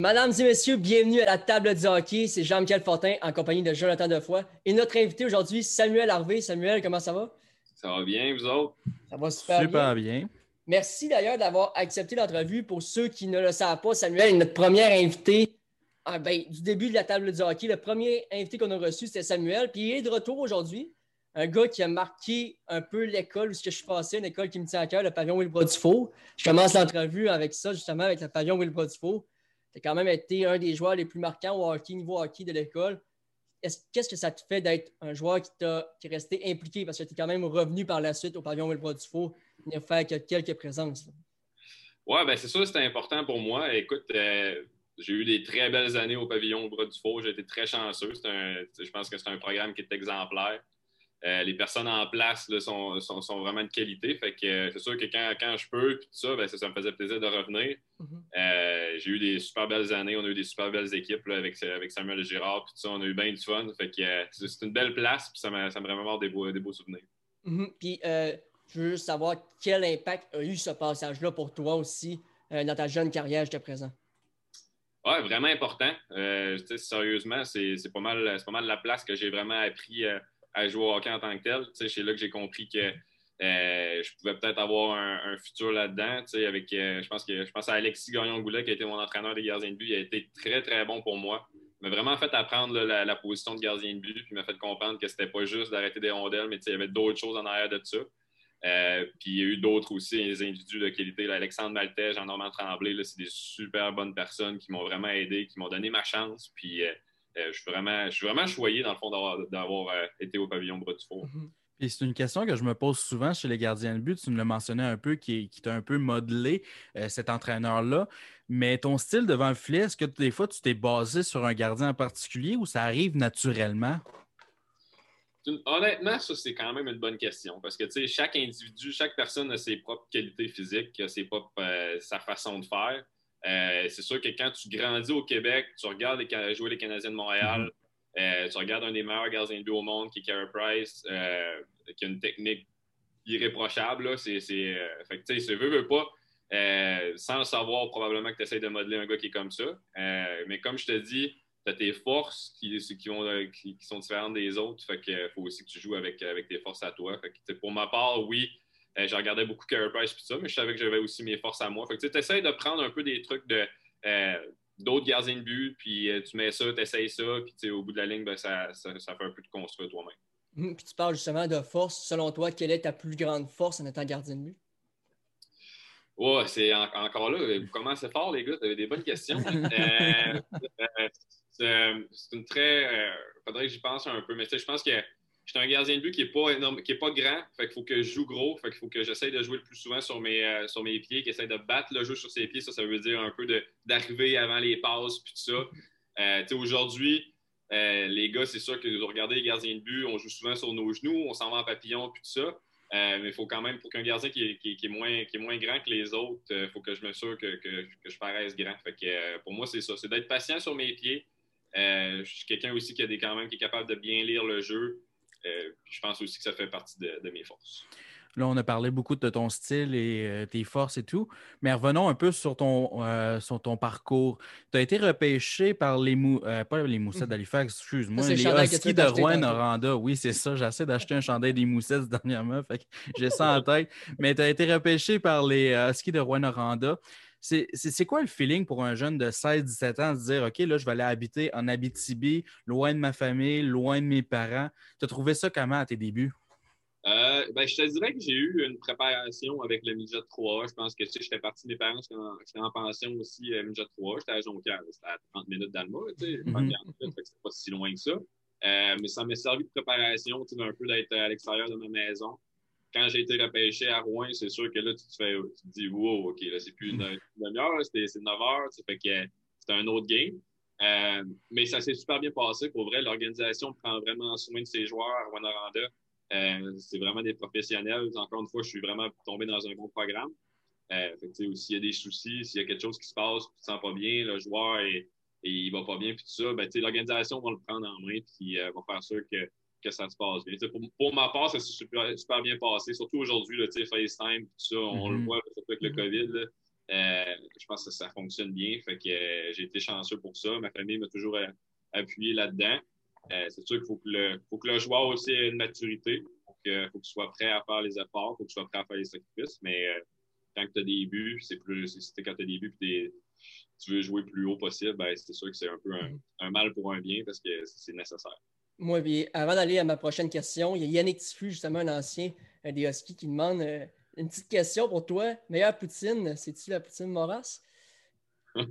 Mesdames et messieurs, bienvenue à la table du hockey. C'est Jean-Michel Fortin en compagnie de Jonathan Defoy. Et notre invité aujourd'hui, Samuel Harvey. Samuel, comment ça va? Ça va bien, vous autres? Ça va super, super bien. Merci d'ailleurs d'avoir accepté l'entrevue. Pour ceux qui ne le savent pas, Samuel est notre premier invité ah, ben, du début de la table du hockey. Le premier invité qu'on a reçu, c'était Samuel. Puis il est de retour aujourd'hui. Un gars qui a marqué un peu l'école où je suis passé, une école qui me tient à cœur, le pavillon Wilbur Dufault. Je commence l'entrevue avec ça, justement, avec le pavillon Wilbur Dufault. Tu as quand même été un des joueurs les plus marquants au hockey, niveau hockey de l'école. Qu'est-ce que ça te fait d'être un joueur qui, qui est resté impliqué parce que tu es quand même revenu par la suite au pavillon Wilbur Dufault, venir faire quelques présences? Oui, ben c'est ça, c'était important pour moi. Écoute, euh, j'ai eu des très belles années au pavillon Bras du Faux. J'ai été très chanceux. je pense que c'est un programme qui est exemplaire. Euh, les personnes en place sont, vraiment de qualité. Fait que euh, c'est sûr que quand, je peux, tout ça, ben, ça, me faisait plaisir de revenir. Mm-hmm. Euh, j'ai eu des super belles années. On a eu des super belles équipes avec, Samuel Girard. Tout ça, on a eu bien du fun. Fait que c'est une belle place. Puis ça m'a vraiment des beaux, des beaux souvenirs. Mm-hmm. Puis je veux juste savoir quel impact a eu ce passage-là pour toi aussi dans ta jeune carrière jusqu'à présent? Oui, vraiment important. sérieusement, c'est pas, mal, pas mal la place que j'ai vraiment appris à jouer au hockey en tant que tel. C'est là que j'ai compris que euh, je pouvais peut-être avoir un, futur là-dedans. Avec, euh, je, pense que, je pense à Alexis Gagnon-Goulet, qui a été mon entraîneur des gardiens de but. Il a été très, très bon pour moi. Il m'a vraiment fait apprendre la, position de gardien de but, puis m'a fait comprendre que c'était pas juste d'arrêter des rondelles, mais il y avait d'autres choses en arrière de ça. Euh, puis il y a eu d'autres aussi, des individus de qualité. Alexandre Maltais, Jean-Normand Tremblay, c'est des super bonnes personnes qui m'ont vraiment aidé, qui m'ont donné ma chance. Puis je, suis vraiment, je suis vraiment choyé, dans le fond, d'avoir euh, été au pavillon Bras du mhm. c'est une question que je me pose souvent chez les gardiens de but. Tu me l'as mentionné un peu, qui, qui t'a un peu modelé, euh, cet entraîneur-là. Mais ton style devant le filet, est-ce que des fois tu t'es basé sur un gardien en particulier ou ça arrive naturellement? Honnêtement, ça, c'est quand même une bonne question parce que chaque individu, chaque personne a ses propres qualités physiques, a ses propres, sa façon de faire. Euh, c'est sûr que quand tu grandis au Québec, tu regardes les, jouer les Canadiens de Montréal, mhm. euh, tu regardes un des meilleurs gardiens de but au monde, qui est Carey Price, euh, qui a une technique irréprochable. C'est, fait que, tu veux, veux pas, sans le savoir, probablement que tu essaies de modeler un gars qui est comme ça. mais comme je te dis, tu as tes forces qui, qui, qui, sont différentes des autres. Fait que faut aussi que tu joues avec, avec tes forces à toi. Fait que, pour ma part, oui, euh, je regardais beaucoup Carey Price et ça, mais je savais que j'avais aussi mes forces à moi. Fait que tu essaies de prendre un peu des trucs de euh, d'autres gardiens de but, puis euh, tu mets ça, tu essayes ça, puis au bout de la ligne, ben, ça, ça, fait un peu de construire toi-même. Hum, puis tu parles justement de force. Selon toi, quelle est ta plus grande force en étant gardien de but? Ouais, c'est encore là, vous commencez fort, les gars, vous avez des bonnes questions. c'est une très. Faudrait que j'y pense un peu, mais je pense que je suis un gardien de but qui n'est pas, pas grand. Fait faut que je joue gros. Fait faut que j'essaye de jouer le plus souvent sur mes, euh, sur mes pieds, qu'il de battre le jeu sur ses pieds. Ça, ça veut dire un peu d'arriver avant les passes puis tout ça. Euh, Aujourd'hui, euh, les gars, c'est sûr que vous regardez les gardiens de but, on joue souvent sur nos genoux, on s'en va en papillon puis tout ça. Mais il faut quand même, pour qu'un gardien qui est, qui, est, moins, qui est moins grand que les autres, il faut que je me sûr que, que, que je paraisse grand. Fait que, pour moi, c'est ça. C'est d'être patient sur mes pieds. je suis quelqu'un aussi qui, a des, quand même, qui est capable de bien lire le jeu. Euh, je pense aussi que ça fait partie de, mes forces. Là, on a parlé beaucoup de ton style et euh, tes forces et tout, mais revenons un peu sur ton, euh, sur ton parcours. Tu as été repêché par les, mou pas les Moussettes mhm. d'Halifax, excuse-moi, les Huskies de Rouen-Noranda. Oui, c'est ça, j'essaie d'acheter un chandail des Moussettes dernièrement, fait j'ai ça en tête. Mais tu as été repêché par les Huskies de Rouen-Noranda. C'est quoi le feeling pour un jeune de 16-17 ans de se dire OK, là, je vais aller habiter en Abitibi, loin de ma famille, loin de mes parents? Tu as trouvé ça comment à tes débuts? Euh, ben, je te dirais que j'ai eu une préparation avec le Midget 3. Je pense que tu sais, j'étais parti de mes parents, j'étais en, pension aussi à Midget 3. J'étais à Jonquière, c'était à 30 minutes d'Alma, tu sais, mm c'était pas si loin que ça. Euh, mais ça m'a servi de préparation, tu sais, un peu d'être à l'extérieur de ma maison quand j'ai été repêché à Rouen, c'est sûr que là, tu te, fais, tu dis, wow, OK, là, c'est plus une, demi-heure, c'est 9 heures, ça fait que c'est un autre game. Euh, mais ça s'est super bien passé. Pour vrai, l'organisation prend vraiment soin de ses joueurs à Rwanda. Euh, c'est vraiment des professionnels. Encore une fois, je suis vraiment tombé dans un bon programme. Euh, s'il y a des soucis, s'il y a quelque chose qui se passe, tu te sens pas bien, le joueur et, il va pas bien, puis tout ça, ben, l'organisation va le prendre en main, puis euh, va faire sûr que que ça se passe bien. Pour, ma part, ça s'est super, bien passé, surtout aujourd'hui, FaceTime, tout ça, on le mm-hmm. voit, surtout avec le COVID. je pense que ça fonctionne bien. Fait que j'ai été chanceux pour ça. Ma famille m'a toujours appuyé là-dedans. c'est sûr qu'il faut, que le, faut que le joueur aussi ait une maturité. Il faut que tu sois prêt à faire les efforts, il faut que tu sois prêt à faire les sacrifices. Mais quand tu as des buts, c'est plus. Si quand tu as des buts et tu veux jouer plus haut possible, ben, c'est sûr que c'est un peu mm-hmm. un, mal pour un bien parce que c'est nécessaire. Moi, puis avant d'aller à ma prochaine question, il y a Yannick Tiffu, justement, un ancien euh, des Huskies, qui demande euh, une petite question pour toi. Meilleure poutine, c'est-tu la poutine Moras? oh,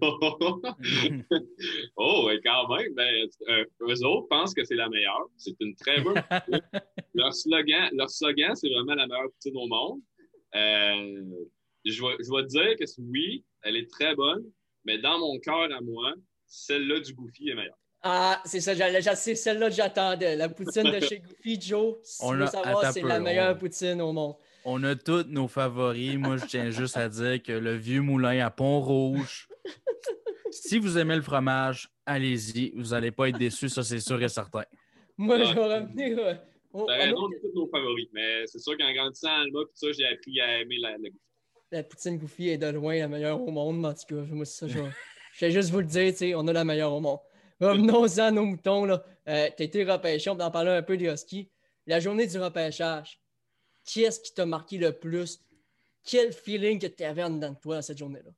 et quand même, ben, euh, eux autres pensent que c'est la meilleure. C'est une très bonne poutine. leur slogan, leur slogan c'est vraiment la meilleure poutine au monde. je, vais, je vais te dire que oui, elle est très bonne, mais dans mon cœur à moi, celle-là du Goofy est meilleure. Ah, c'est ça, c'est celle-là que j'attendais. La poutine de chez Goofy, Joe, si tu veux savoir, c'est la meilleure poutine au monde. On a tous nos favoris. Moi, je tiens juste à dire que le vieux moulin à Pont-Rouge, si vous aimez le fromage, allez-y. Vous n'allez pas être déçus, ça, c'est sûr et certain. Moi, je vais revenir. Euh, on, on tous nos favoris, mais c'est sûr qu'en grandissant à Alma, ça, j'ai appris à aimer la, la, la poutine Goofy est de loin la meilleure au monde, mais en tout cas, moi, ça, je, je vais juste vous le dire, on a la meilleure au monde. Revenons-en à nos moutons. Là. Euh, été repêché, on va en parler un peu des Huskies. La journée du repêchage, qui est-ce qui t'a marqué le plus? Quel feeling que tu avais en dedans de toi cette journée-là?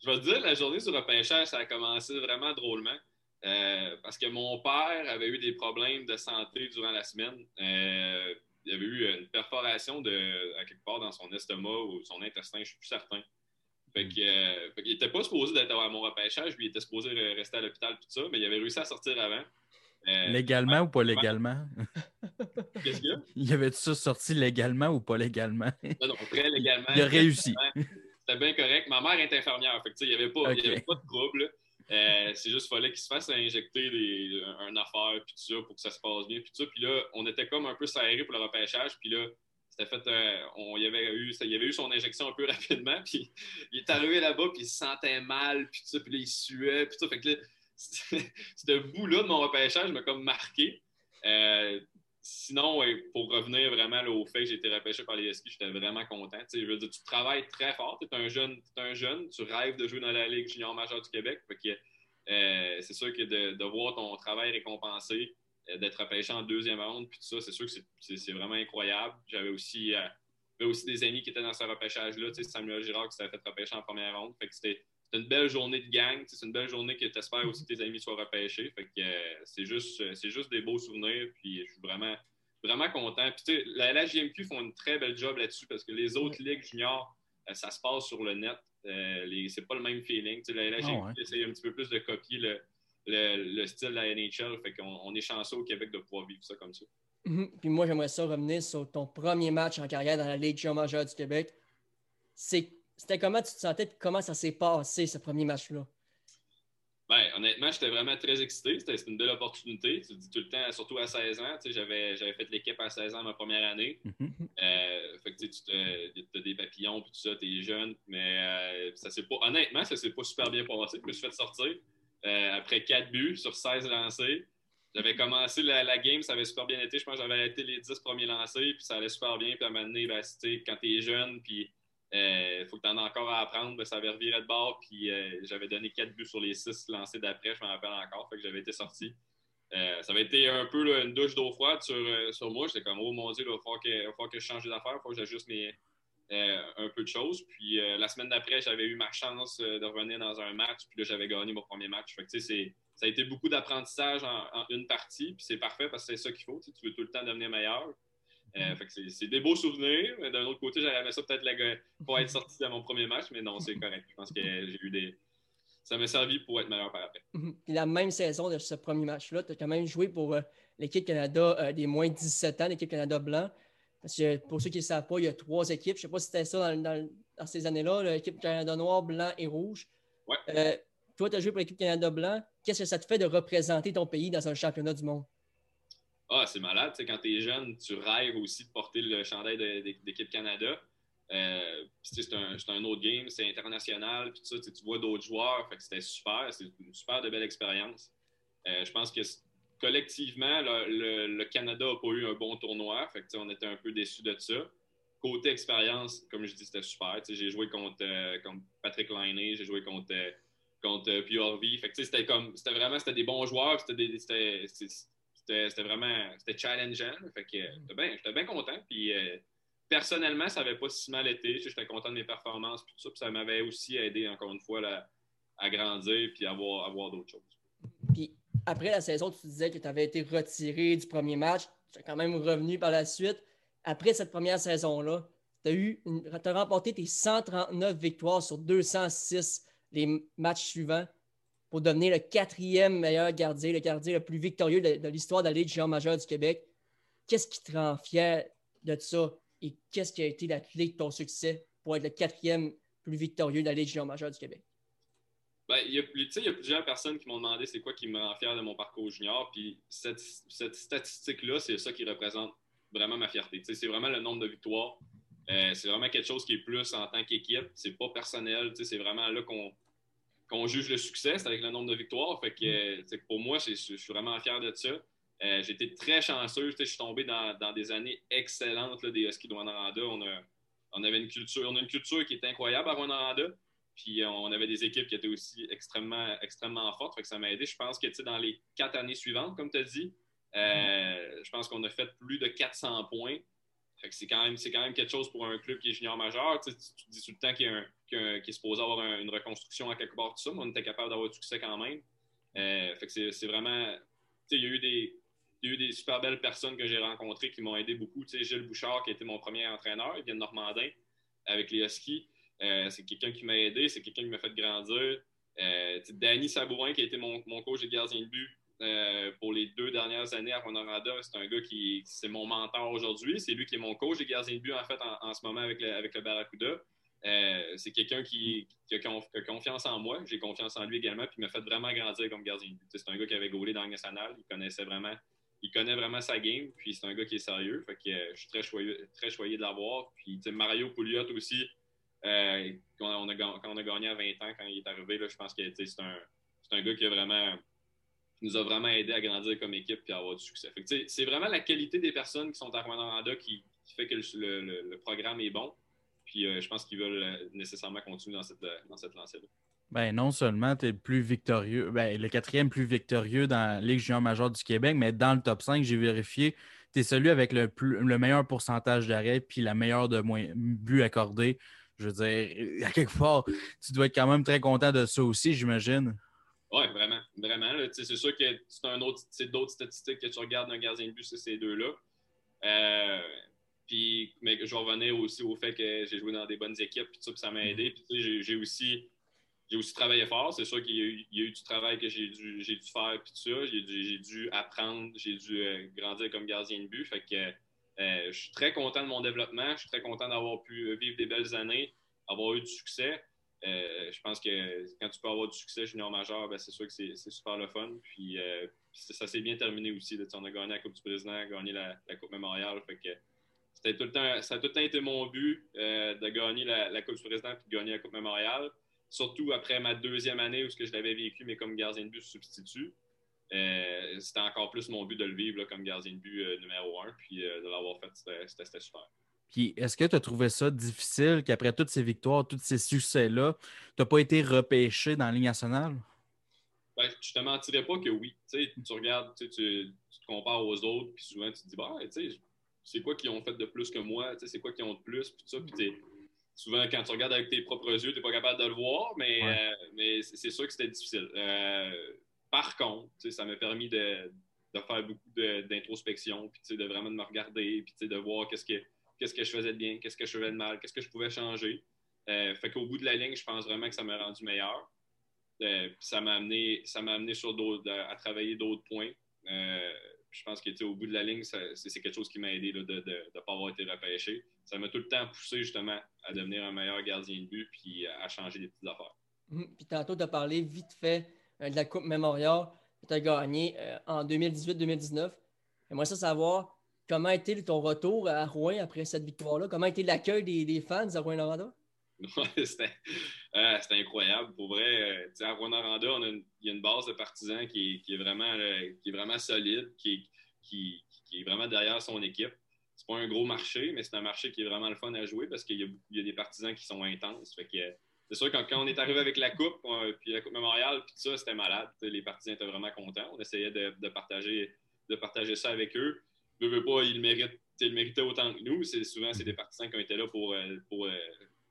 je vais te dire, la journée du repêchage, ça a commencé vraiment drôlement. Euh, parce que mon père avait eu des problèmes de santé durant la semaine. Euh, il avait eu une perforation de, quelque part dans son estomac ou son intestin, je ne suis plus certain. Fait hmm. euh, il n'était pas supposé d'être à mon repêchage, lui, il était supposé rester à l'hôpital, tout ça, mais il avait réussi à sortir avant. Euh, légalement ou pas légalement? Qu'est-ce qu'il y a? Il avait-tu ça sorti légalement ou pas légalement? Non, non, très légalement. il a réussi. C'était bien correct. Ma mère est infirmière, fait il n'y avait, pas, avait pas de trouble. Euh, c'est juste qu'il fallait qu'il se fasse injecter des, un, affaire, puis tout ça, pour que ça se passe bien, puis tout ça. Puis là, on était comme un peu serré pour le repêchage, puis là, on, il, avait eu, son injection un peu rapidement, puis il est arrivé là-bas, puis il se sentait mal, puis tout ça, puis là, il suait, puis tout ça. Fait que là, ce bout-là de mon repêchage m'a comme marqué. Euh, sinon, pour revenir vraiment au fait que j'ai été repêché par les skis, j'étais vraiment content. je veux dire, tu travailles très fort, tu es un jeune, un jeune, tu rêves de jouer dans la Ligue junior majeure du Québec. Euh, c'est sûr que de, voir ton travail récompensé, d'être repêché en deuxième ronde, puis tout ça, c'est sûr que c'est vraiment incroyable. J'avais aussi, euh, aussi des amis qui étaient dans ce repêchage-là, Samuel Girard qui s'était fait repêcher en première ronde. Fait que c'était une belle journée de gang. C'est une belle journée que tu espères aussi que tes amis soient repêchés. Fait que c'est juste, juste des beaux souvenirs. Puis je suis vraiment, vraiment content. Puis, la LHJMQ font une très belle job là-dessus parce que les autres ligues juniors, euh, ça se passe sur le net. Euh, c'est pas le même feeling. la LHJMQ ah essaye un petit peu plus de copier le, le, style de la NHL. Fait qu'on on est chanceux au Québec de pouvoir vivre ça comme ça. Mhm. Puis moi, j'aimerais ça revenir sur ton premier match en carrière dans la Ligue junior majeure du Québec. C'était comment tu te sentais et comment ça s'est passé, ce premier match-là? Ben, honnêtement, j'étais vraiment très excité. C'était une belle opportunité. Tu dis tout le temps, surtout à 16 ans. J'avais, fait l'équipe à 16 ans ma première année. Mm-hmm. Euh, fait que, tu as des papillons puis tout ça, tu es jeune. Mais euh, ça s'est pas, honnêtement, ça s'est pas super bien passé. Je me suis fait sortir euh, après 4 buts sur 16 lancés. J'avais commencé la, game, ça avait super bien été. Je pense que j'avais arrêté les 10 premiers lancés, puis ça allait super bien. Puis à un moment donné, ben, quand tu es jeune, puis il euh, faut que tu en aies encore à apprendre. Ben, ça avait reviré de bord, puis euh, j'avais donné quatre buts sur les six lancés d'après, je m'en rappelle encore, fait que j'avais été sorti. Ça avait été un peu une douche d'eau froide sur, sur moi. J'étais comme, oh mon Dieu, il va falloir que, je change d'affaires, il faut que j'ajuste un peu de choses. Puis la semaine d'après, j'avais eu ma chance de revenir dans un match, puis là, j'avais gagné mon premier match. Fait que, ça a été beaucoup d'apprentissage en, en, une partie, puis c'est parfait parce que c'est ça qu'il faut. Tu veux tout le temps devenir meilleur. Euh, c'est des beaux souvenirs. D'un autre côté, j'aurais aimé ça peut-être pour être sorti de mon premier match, mais non, c'est correct. Je pense que j'ai eu des. Ça m'a servi pour être meilleur par après. Mhm. la même saison de ce premier match-là, tu as quand même joué pour euh, l'équipe Canada euh, des moins de 17 ans, l'équipe Canada blanc. Parce que pour ceux qui ne savent pas, il y a trois équipes. Je ne sais pas si c'était ça dans, ces années-là, l'équipe Canada noir, blanc et rouge. Ouais. toi, tu as joué pour l'équipe Canada blanc. Qu'est-ce que ça te fait de représenter ton pays dans un championnat du monde? Ah, c'est malade. quand tu es jeune, tu rêves aussi de porter le chandail d'équipe Canada. Euh, c'est un, autre game, c'est international, puis tu, tu vois d'autres joueurs, fait que c'était super, c'est une super de belle expérience. Euh, je pense que collectivement, le, Canada n'a pas eu un bon tournoi, fait que on était un peu déçus de ça. côté expérience, comme je dis, c'était super. J'ai joué contre, Patrick Liney, j'ai joué contre, contre C'était comme c'était vraiment c'était des bons joueurs, c'était c'était vraiment c'était challengeant. Fait que j'étais bien content. Puis personnellement, ça n'avait pas si mal été. J'étais content de mes performances, tout ça. ça m'avait aussi aidé, encore une fois, à grandir puis à voir, à d'autres choses. Puis après la saison, tu disais que tu avais été retiré du premier match. Tu es quand même revenu par la suite. Après cette première saison-là, tu as, remporté tes 139 victoires sur 206 les matchs suivants pour devenir le quatrième meilleur gardien, le gardien le plus victorieux de, l'histoire de la Ligue géant majeure du Québec. Qu'est-ce qui te rend fier de ça? et qu'est-ce qui a été la clé de ton succès pour être le quatrième plus victorieux de la Légion majeure du Québec? Ben, il, y a, il y a plusieurs personnes qui m'ont demandé c'est quoi qui me rend fier de mon parcours junior. Puis cette, statistique-là, c'est ça qui représente vraiment ma fierté. c'est vraiment le nombre de victoires. Euh, c'est vraiment quelque chose qui est plus en tant qu'équipe. C'est pas personnel. C'est vraiment là qu'on juge le succès, c'est avec le nombre de victoires. Pour moi, je suis vraiment fier de ça. Euh, j'ai été très chanceux. Je suis tombé dans, des années excellentes des Huskies de Rwanda. On, a, on avait une culture, on a une culture qui est incroyable à Rwanda. Puis euh, on avait des équipes qui étaient aussi extrêmement, extrêmement fortes. que ça m'a aidé. Je pense que dans les quatre années suivantes, comme tu as dit, euh, je pense qu'on a fait plus de 400 points. c'est quand, même, quand même quelque chose pour un club qui est junior majeur. Tu, dis tout le temps qu'il est supposé avoir une reconstruction à quelque part, tout ça, mais on était capable d'avoir du succès quand même. fait que c'est vraiment. Il y a eu des, il y a eu des super belles personnes que j'ai rencontrées qui m'ont aidé beaucoup. Tu Gilles Bouchard, qui a été mon premier entraîneur, il vient de Normandin avec les Huskies. Euh, c'est quelqu'un qui m'a aidé, c'est quelqu'un qui m'a fait grandir. Euh, Danny Sabourin, qui a été mon, coach de gardien de but euh, pour les deux dernières années à Rwanda, c'est un gars qui c'est mon mentor aujourd'hui. C'est lui qui est mon coach de gardien de but en fait en, ce moment avec le, avec le Barracuda. c'est quelqu'un qui, a confiance en moi. J'ai confiance en lui également, puis il m'a fait vraiment grandir comme gardien de but. C'est un gars qui avait gaulé dans le national. Il connaissait vraiment il connaît vraiment sa game, puis c'est un gars qui est sérieux. Je suis très choyé, très choyé de l'avoir. Puis Mario Pouliot aussi, euh, quand, on a, gagné à 20 ans, quand il est arrivé, là, je pense que c'est un, un, gars qui a vraiment nous a vraiment aidé à grandir comme équipe et à avoir du succès. C'est vraiment la qualité des personnes qui sont à Rwanda qui, qui fait que le, programme est bon. Puis euh, je pense qu'ils veulent nécessairement continuer dans cette, dans cette lancée-là. Ben, non seulement tu es le plus victorieux, ben, le quatrième plus victorieux dans la Ligue junior majeure du Québec, mais dans le top 5, j'ai vérifié, tu es celui avec le, le meilleur pourcentage d'arrêt puis la meilleure de buts accordés. Je veux dire, à quelque part, tu dois être quand même très content de ça aussi, j'imagine. Oui, vraiment. Vraiment. C'est sûr que c'est un autre, d'autres statistiques que tu regardes d'un gardien de but, c'est ces deux-là. Euh, puis, mais je vais revenir aussi au fait que j'ai joué dans des bonnes équipes, puis ça, ça m'a aidé. Puis, j'ai aussi j'ai aussi travaillé fort. C'est sûr qu'il y, a eu du travail que j'ai dû, dû faire, puis tout ça. J'ai dû, apprendre, j'ai dû euh, grandir comme gardien de but. Fait que je suis très content de mon développement. Je suis très content d'avoir pu vivre des belles années, avoir eu du succès. Euh, je pense que quand tu peux avoir du succès junior majeur, ben, c'est sûr que c'est super le fun. Puis ça s'est bien terminé aussi. On a gagné la Coupe du Président, gagné la, Coupe Mémoriale. Tout le temps, ça a tout le temps été mon but de gagner la, Coupe du Président et de gagner la Coupe Mémoriale surtout après ma deuxième année où je l'avais vécu, mais comme gardien de but substitut. Euh, c'était encore plus mon but de le vivre comme gardien de but euh, numéro un. Puis euh, de l'avoir fait, c'était super. Puis est-ce que tu as trouvé ça difficile qu'après toutes ces victoires, tous ces succès-là, tu n'as pas été repêché dans la Ligue nationale? Ben, je te mentirais pas que oui. tu regardes, tu, te compares aux autres, puis souvent tu te dis, bah, c'est quoi qu'ils ont fait de plus que moi, c'est quoi qu'ils ont de plus, puis ça, puis souvent, quand tu regardes avec tes propres yeux, tu n'es pas capable de le voir, mais, mais c'est sûr que c'était difficile. Euh, par contre, ça m'a permis de, faire beaucoup d'introspection, puis de vraiment de me regarder, puis de voir qu'est-ce que, que je faisais de bien, qu'est-ce que je faisais de mal, qu'est-ce que je pouvais changer. Euh, fait qu'au bout de la ligne, je pense vraiment que ça m'a rendu meilleur. ça m'a amené, ça amené sur à, travailler d'autres points je pense qu'au bout de la ligne, c'est quelque chose qui m'a aidé de ne pas avoir été repêché. Ça m'a tout le temps poussé justement à devenir un meilleur gardien de but puis à changer des petites affaires. Hum, puis tantôt, tu as parlé vite fait euh, de la Coupe Memorial que tu as gagnée euh, en 2018-2019. J'aimerais ça savoir comment a été ton retour à Rouen après cette victoire-là? Comment a été l'accueil des, fans à Rouen-Noranda? Euh, c'était incroyable. Pour vrai, euh, à Rwanda, il y a une base de partisans qui est, vraiment, solide, qui, est vraiment derrière son équipe. c'est pas un gros marché, mais c'est un marché qui est vraiment le fun à jouer parce qu'il y, a des partisans qui sont intenses. C'est sûr, quand, quand, on est arrivé avec la Coupe, puis la Coupe Mémoriale, puis tout ça, c'était malade. Les partisans étaient vraiment contents. On essayait de, partager, de partager ça avec eux. Je pas, ils le méritent, ils méritaient autant que nous. souvent, c'est des partisans qui ont été là pour, euh, pour euh,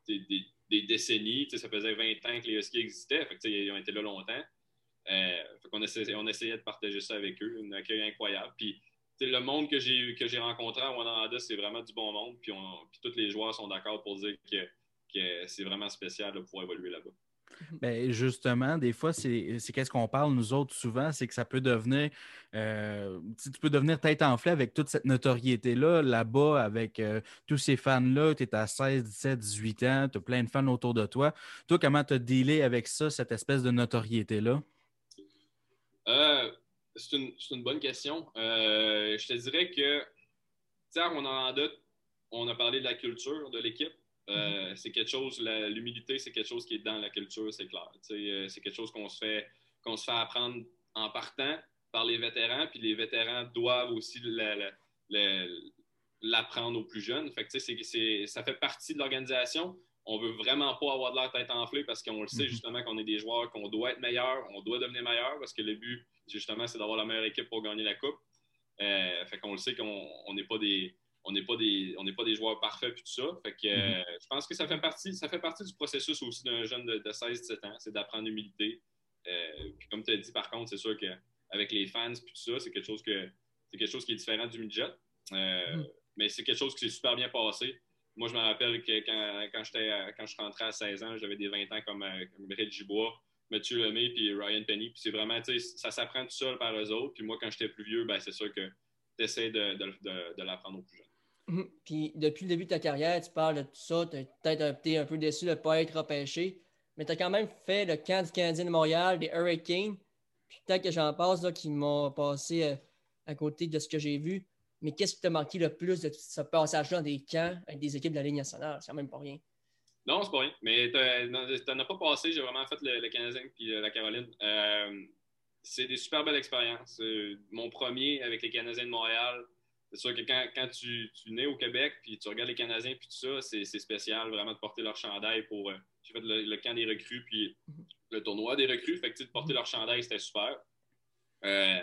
des, décennies. ça faisait 20 ans que les Huskies existaient. ils ont été là longtemps. Euh, on, essayait, de partager ça avec eux. Un accueil incroyable. Puis, le monde que j'ai que j'ai rencontré à Wananda, c'est vraiment du bon monde. Puis, tous les joueurs sont d'accord pour dire que c'est vraiment spécial de pouvoir évoluer là-bas. Ben, justement, des fois, c'est qu'est-ce qu'on parle, nous autres, souvent, c'est que ça peut devenir, euh, tu peux devenir tête enflée avec toute cette notoriété-là, là-bas, avec euh, tous ces fans-là, tu es à 16, 17, 18 ans, tu as plein de fans autour de toi. Toi, comment tu as dealé avec ça, cette espèce de notoriété-là? Euh, c'est une, bonne question. je te dirais que, tu on en doute, on a parlé de la culture de l'équipe. Euh, c'est quelque chose, l'humilité, c'est quelque chose qui est dans la culture, c'est clair. Euh, c'est quelque chose qu'on se, fait, qu'on se fait apprendre en partant par les vétérans, puis les vétérans doivent aussi l'apprendre aux plus jeunes. Fait que, ça fait partie de l'organisation. On veut vraiment pas avoir de l'air tête enflée parce qu'on le sait mm-hmm. justement qu'on est des joueurs, qu'on doit être meilleurs, on doit devenir meilleur parce que le but, justement, c'est d'avoir la meilleure équipe pour gagner la Coupe. Euh, fait qu'on le sait qu'on n'est pas des on n'est pas des on n'est pas des joueurs parfaits puis tout ça. Fait que mm-hmm. euh, je pense que ça fait partie ça fait partie du processus aussi d'un jeune de, 16-17 ans, c'est d'apprendre l'humilité. Euh, puis comme tu as dit par contre, c'est sûr qu'avec les fans puis tout ça, c'est quelque chose que c'est quelque chose qui est différent du midget. Euh, mm-hmm. Mais c'est quelque chose qui s'est super bien passé. Moi, je me rappelle que quand, quand, quand je rentrais à 16 ans, j'avais des 20 ans comme, comme Reggie Bois, Mathieu Lemay puis Ryan Penny. Puis c'est vraiment, tu sais, ça s'apprend tout seul par eux autres. Puis moi, quand j'étais plus vieux, ben, c'est sûr que tu essaies de, de, de l'apprendre aux plus jeunes. Mhm. Puis depuis le début de ta carrière, tu parles de tout ça, tu es peut-être un, peu déçu de ne pas être repêché, mais tu as quand même fait le camp du Canadien de Montréal, des Hurricanes. Puis peut-être que j'en passe là, qui m'ont passé euh, à côté de ce que j'ai vu. Mais qu'est-ce qui t'a marqué le plus de ce passage-là dans des camps avec des équipes de la Ligue nationale? C'est quand même pas rien. Non, c'est pas rien. Mais tu n'en as pas passé. J'ai vraiment fait le, Canadien puis euh, la Caroline. Euh, c'est des super belles expériences. mon premier avec les Canadiens de Montréal, c'est sûr que quand, tu, tu, nais au Québec, puis tu regardes les Canadiens, puis tout ça, c'est spécial vraiment de porter leur chandail pour. Euh, j'ai fait le, camp des recrues, puis mhm. le tournoi des recrues. Fait que de porter leur chandail, c'était super. Euh,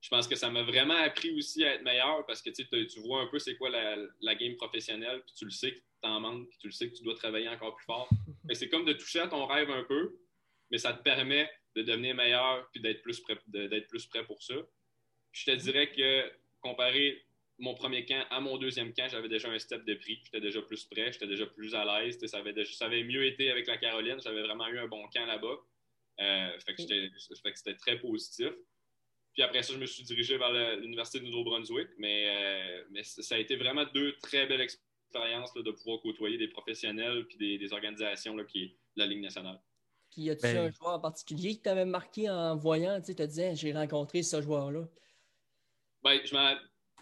je pense que ça m'a vraiment appris aussi à être meilleur parce que tu vois un peu c'est quoi la, game professionnelle, puis tu le sais que tu en manques, puis tu le sais que tu dois travailler encore plus fort. C'est comme de toucher à ton rêve un peu, mais ça te permet de devenir meilleur puis d'être plus prêt, d'être plus prêt pour ça. je te dirais que comparé mon premier camp à mon deuxième camp, j'avais déjà un step de prix. J'étais déjà plus prêt, j'étais déjà plus à l'aise. Ça avait, mieux été avec la Caroline. J'avais vraiment eu un bon camp là-bas. Euh, fait que c'était très positif. Puis après ça, je me suis dirigé vers l'Université du Nouveau-Brunswick. Mais, euh, mais ça a été vraiment deux très belles expériences de pouvoir côtoyer des professionnels puis des, organisations là, qui est la Ligue nationale. Puis y a-t-il ben un joueur en particulier qui t'avait marqué en voyant, tu te disais, j'ai rencontré ce joueur-là? Ben, je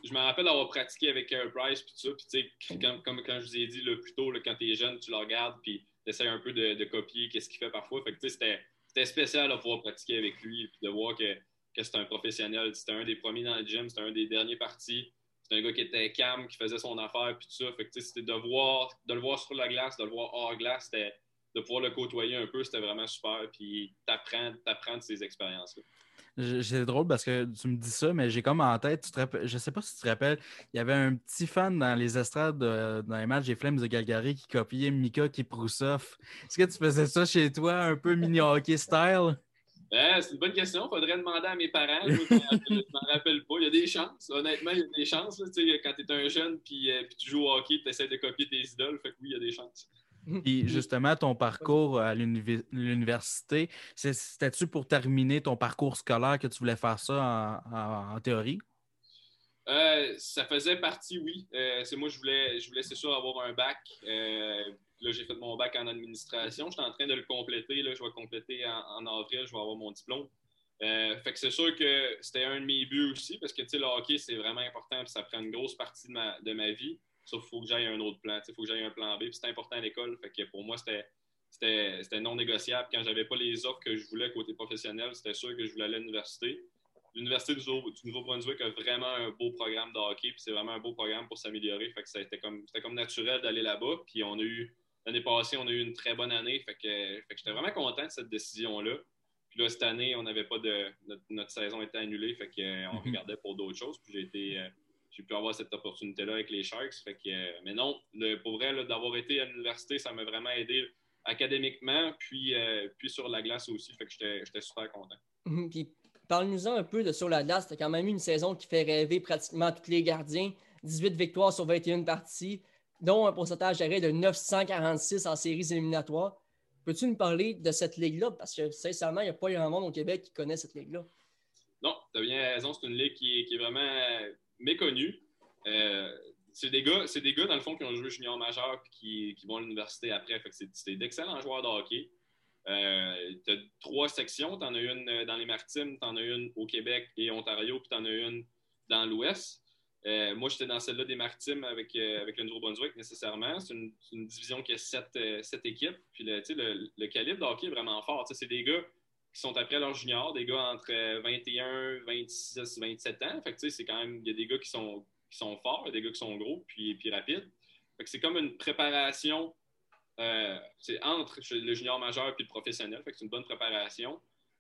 je me rappelle avoir pratiqué avec Carey Price, puis tout ça. Puis, comme, comme quand je vous ai dit le plus tôt, quand tu es jeune, tu le regardes, puis tu essaies un peu de, copier qu'est-ce qu'il fait parfois. Fait que, c'était, spécial de pouvoir pratiquer avec lui, puis de voir que, que c'est un professionnel. C'était un des premiers dans le gym, c'était un des derniers partis. C'était un gars qui était calme, qui faisait son affaire, puis tout ça. Fait que, c'était de, voir, de le voir sur la glace, de le voir hors glace, de pouvoir le côtoyer un peu, c'était vraiment super. Puis, t'apprends, apprends de ces expériences-là. C'est drôle parce que tu me dis ça, mais j'ai comme en tête, tu te je sais pas si tu te rappelles, il y avait un petit fan dans les estrades, dans les matchs des Flames de Galgary qui copiait Mika Kiprusov. Est-ce que tu faisais ça chez toi, un peu mini-hockey style? c'est une bonne question. Il faudrait demander à mes parents. je ne m'en rappelle pas. Il y a des chances. Honnêtement, il y a des chances. quand tu es un jeune puis, euh, tu joues au hockey, tu essaies de copier tes idoles. Fait que oui, il y a des chances. Puis justement, ton parcours à l'université, c'était-tu pour terminer ton parcours scolaire que tu voulais faire ça en, théorie? Euh, ça faisait partie, oui. Euh, c'est moi, je voulais, je voulais c'est sûr avoir un bac. Euh, là, j'ai fait mon bac en administration. J'étais en train de le compléter. Là, je vais compléter en, avril. Je vais avoir mon diplôme. fait que c'est sûr que c'était un de mes buts aussi parce que le hockey, c'est vraiment important et ça prend une grosse partie de ma, de ma vie. Sauf qu'il faut que j'aille un autre plan. Il faut que j'aille un plan B. C'est important à l'école. Fait que pour moi, c'était non négociable. Quand j'avais pas les offres que je voulais côté professionnel, c'était sûr que je voulais aller à l'université. l'Université du, Nouveau-Brunswick a vraiment un beau programme de hockey, puis c'est vraiment un beau programme pour s'améliorer. Fait que c'était comme, comme naturel d'aller là-bas. Puis on a eu, l'année passée, on a eu une très bonne année. Fait que, fait que j'étais vraiment content de cette décision-là. Puis là, cette année, on n'avait pas de. Notre, saison était annulée, fait qu'on mm-hmm. regardait pour d'autres choses. Puis j'ai été. Euh, j'ai pu avoir cette opportunité-là avec les Sharks. Fait que, euh, mais non, pour vrai, d'avoir été à l'université, ça m'a vraiment aidé académiquement, puis, euh, puis sur la glace aussi. Fait que j'étais super content. Mhm, puis parle-nous-en un peu de sur la glace. Tu as quand même eu une saison qui fait rêver pratiquement tous les gardiens. 18 victoires sur 21 parties, dont un pourcentage d'arrêt de 946 en séries éliminatoires. Peux-tu nous parler de cette ligue-là? Parce que sincèrement, il n'y a pas grand monde au Québec qui connaît cette ligue-là. Non, tu as bien raison. C'est une ligue qui est, vraiment méconnue. Euh, c'est des gars, c'est des gars, dans le fond, qui ont joué junior majeur et qui, vont à l'université après. C'est d'excellents joueurs de hockey. Euh, tu as trois sections. Tu en as une dans les Maritimes, tu en as une au Québec et Ontario, puis tu en as une dans l'Ouest. Euh, moi, j'étais dans celle-là des Maritimes avec, avec le Nouveau-Brunswick, nécessairement. C'est une, division qui a sept, équipes. Puis le, le, le, calibre de hockey est vraiment fort. C'est des gars qui sont après leur junior, des gars entre 21, 26, 27 ans. Fait que c'est quand même, il y a des gars qui sont qui sont forts, il y a des gars qui sont gros puis, puis rapides. c'est comme une préparation euh, c'est entre le junior majeur et le professionnel. c'est une bonne préparation.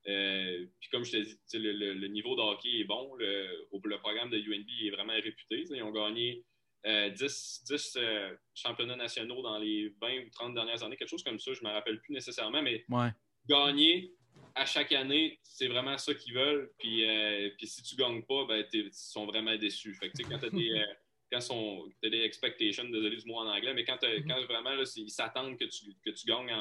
Euh, puis comme je te dis, le, niveau de hockey est bon. Le, programme de UNB est vraiment réputé. Ils ont gagné 10, euh, championnats nationaux dans les 20 ou 30 dernières années, quelque chose comme ça. Je ne me rappelle plus nécessairement, mais gagner à chaque année, c'est vraiment ça qu'ils veulent. Puis, euh, puis si tu ne gagnes pas, ben, ils sont vraiment déçus. Fait que, quand tu as des. Euh, des expectations, désolé du mot en anglais, mais quand, quand vraiment là, ils s'attendent que tu, que tu gagnes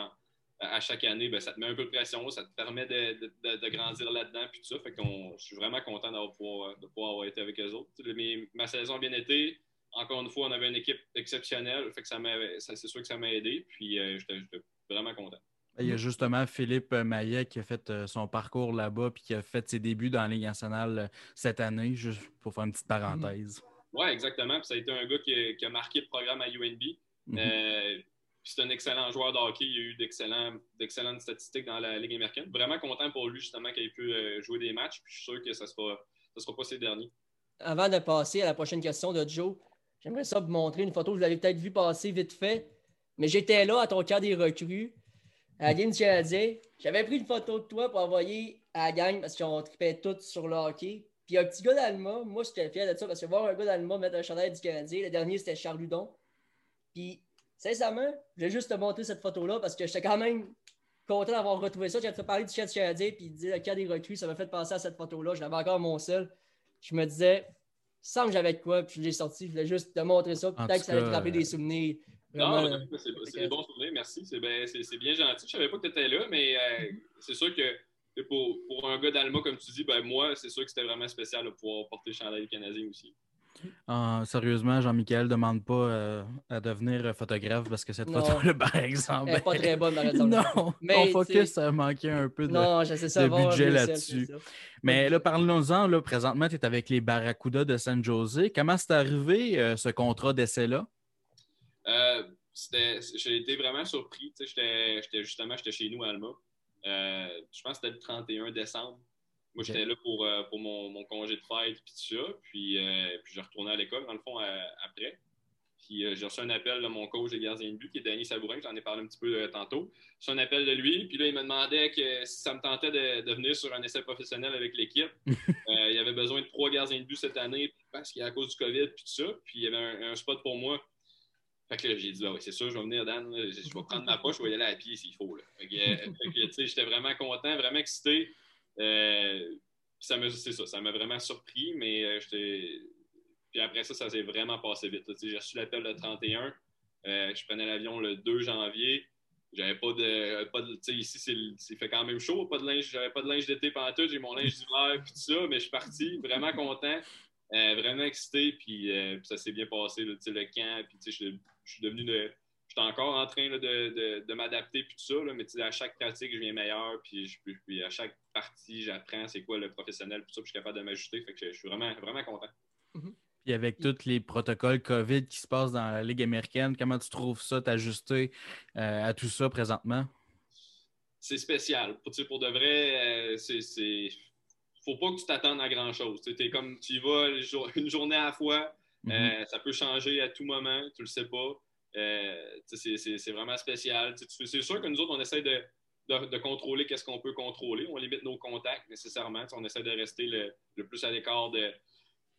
à chaque année, ben, ça te met un peu de pression, ça te permet de, de, de grandir là-dedans, puis tout ça. Fait je suis vraiment content d'avoir pouvoir, de pouvoir avoir été avec eux autres. Mais, ma saison a bien été. Encore une fois, on avait une équipe exceptionnelle, fait que ça c'est sûr que ça m'a aidé, puis euh, j'étais vraiment content. Il y a justement Philippe Maillet qui a fait euh, son parcours là-bas puis qui a fait ses débuts dans la Ligue nationale euh, cette année, juste pour faire une petite parenthèse. Oui, exactement. ça a été un gars qui a, marqué le programme à UNB. Mhm. Euh, c'est un excellent joueur de hockey. Il a eu d'excellentes statistiques dans la Ligue américaine. Vraiment content pour lui, justement, qu'il ait pu jouer des matchs. je suis sûr que ce ne sera, sera pas ses derniers. Avant de passer à la prochaine question de Joe, j'aimerais ça vous montrer une photo. Vous l'avez peut-être vu passer vite fait. Mais j'étais là à ton cas des recrues à la game du Canadien. J'avais pris une photo de toi pour envoyer à la gang parce qu'on tripait tous sur le hockey. Puis un petit gars d'Alma, moi j'étais fier de ça parce que voir un gars d'Alma mettre un chandail du Canadien, le dernier c'était Charles Ludon. Puis sincèrement, je vais juste te montrer cette photo-là parce que j'étais quand même content d'avoir retrouvé ça. J'ai parlé du chef du Canadien puis il le cas des recrues, ça m'a fait penser à cette photo-là. Je l'avais encore mon seul. Je me disais, sans que j'avais de quoi, puis je l'ai sorti, je voulais juste te montrer ça. Peut-être que ça allait te rappeler des souvenirs. Non, c'est des bons souvenirs, merci. C'est bien, gentil. Je ne savais pas que tu étais là, mais euh, c'est sûr que pour, pour un gars d'Alma, comme tu dis, ben moi, c'est sûr que c'était vraiment spécial de pouvoir porter le chandail canadien aussi. Ah, sérieusement, Jean-Michel ne demande pas euh, à devenir photographe parce que cette photo-là, par exemple. Elle n'est pas très bonne, exemple. non, mais, mon focus a manqué un peu de, non, ça, budget là-dessus. Mais là, parlons-en. Présentement, tu es avec les Barracuda de San Jose. Comment c'est arrivé euh, ce contrat d'essai-là? Euh, j'ai été vraiment surpris. J'étais justement j'étais chez nous à Alma. Euh, je pense que c'était le 31 décembre. Moi, j'étais là pour, euh, pour mon, mon, congé de fête puis tout ça. Puis, puis je retournais à l'école, dans le fond, après. Puis j'ai reçu un appel de mon coach de gardien de but, qui est Danny Sabourin, j'en ai parlé un petit peu tantôt. J'ai reçu un appel de lui, puis là, il me demandait que si ça me tentait de, de venir sur un essai professionnel avec l'équipe. il y avait besoin de trois gardiens de but cette année parce qu'il y a à cause du COVID, puis tout ça. Puis il y avait un spot pour moi fait que j'ai dit, bah c'est sûr, je vais venir, Dan. je vais prendre ma poche, je vais y aller à pied s'il faut. Là. Fait que, euh, j'étais vraiment content, vraiment excité. Euh, ça c'est ça, ça m'a vraiment surpris, mais euh, j'étais. Puis après ça, ça s'est vraiment passé vite. J'ai reçu l'appel le 31. je prenais l'avion le 2 janvier. J'avais pas de. Pas ici, c'est fait quand même chaud. Pas de linge, j'avais pas de linge d'été pendant tout. J'ai mon linge d'hiver et tout ça, mais je suis parti vraiment content. vraiment excité, puis, ça s'est bien passé, le camp. Puis, je, je suis devenu de. Je suis encore en train de, de, de m'adapter puis tout ça, là, mais à chaque pratique, je viens meilleur, puis, je, puis à chaque partie, j'apprends c'est quoi le professionnel, puis ça, puis je suis capable de m'ajuster. Fait que je, suis vraiment, vraiment content. Mm-hmm. Puis avec tous les protocoles COVID qui se passent dans la Ligue américaine, comment tu trouves ça, t'ajuster euh, à tout ça présentement? C'est spécial. Pour, pour de vrai, euh, c'est faut pas que tu t'attendes à grand-chose. Tu comme tu y vas une journée à la fois, mm-hmm. ça peut changer à tout moment, tu le sais pas. c'est vraiment spécial. C'est sûr que nous autres, on essaie de, contrôler qu'est-ce qu'on peut contrôler. On limite nos contacts nécessairement. On essaie de rester le, plus à l'écart de,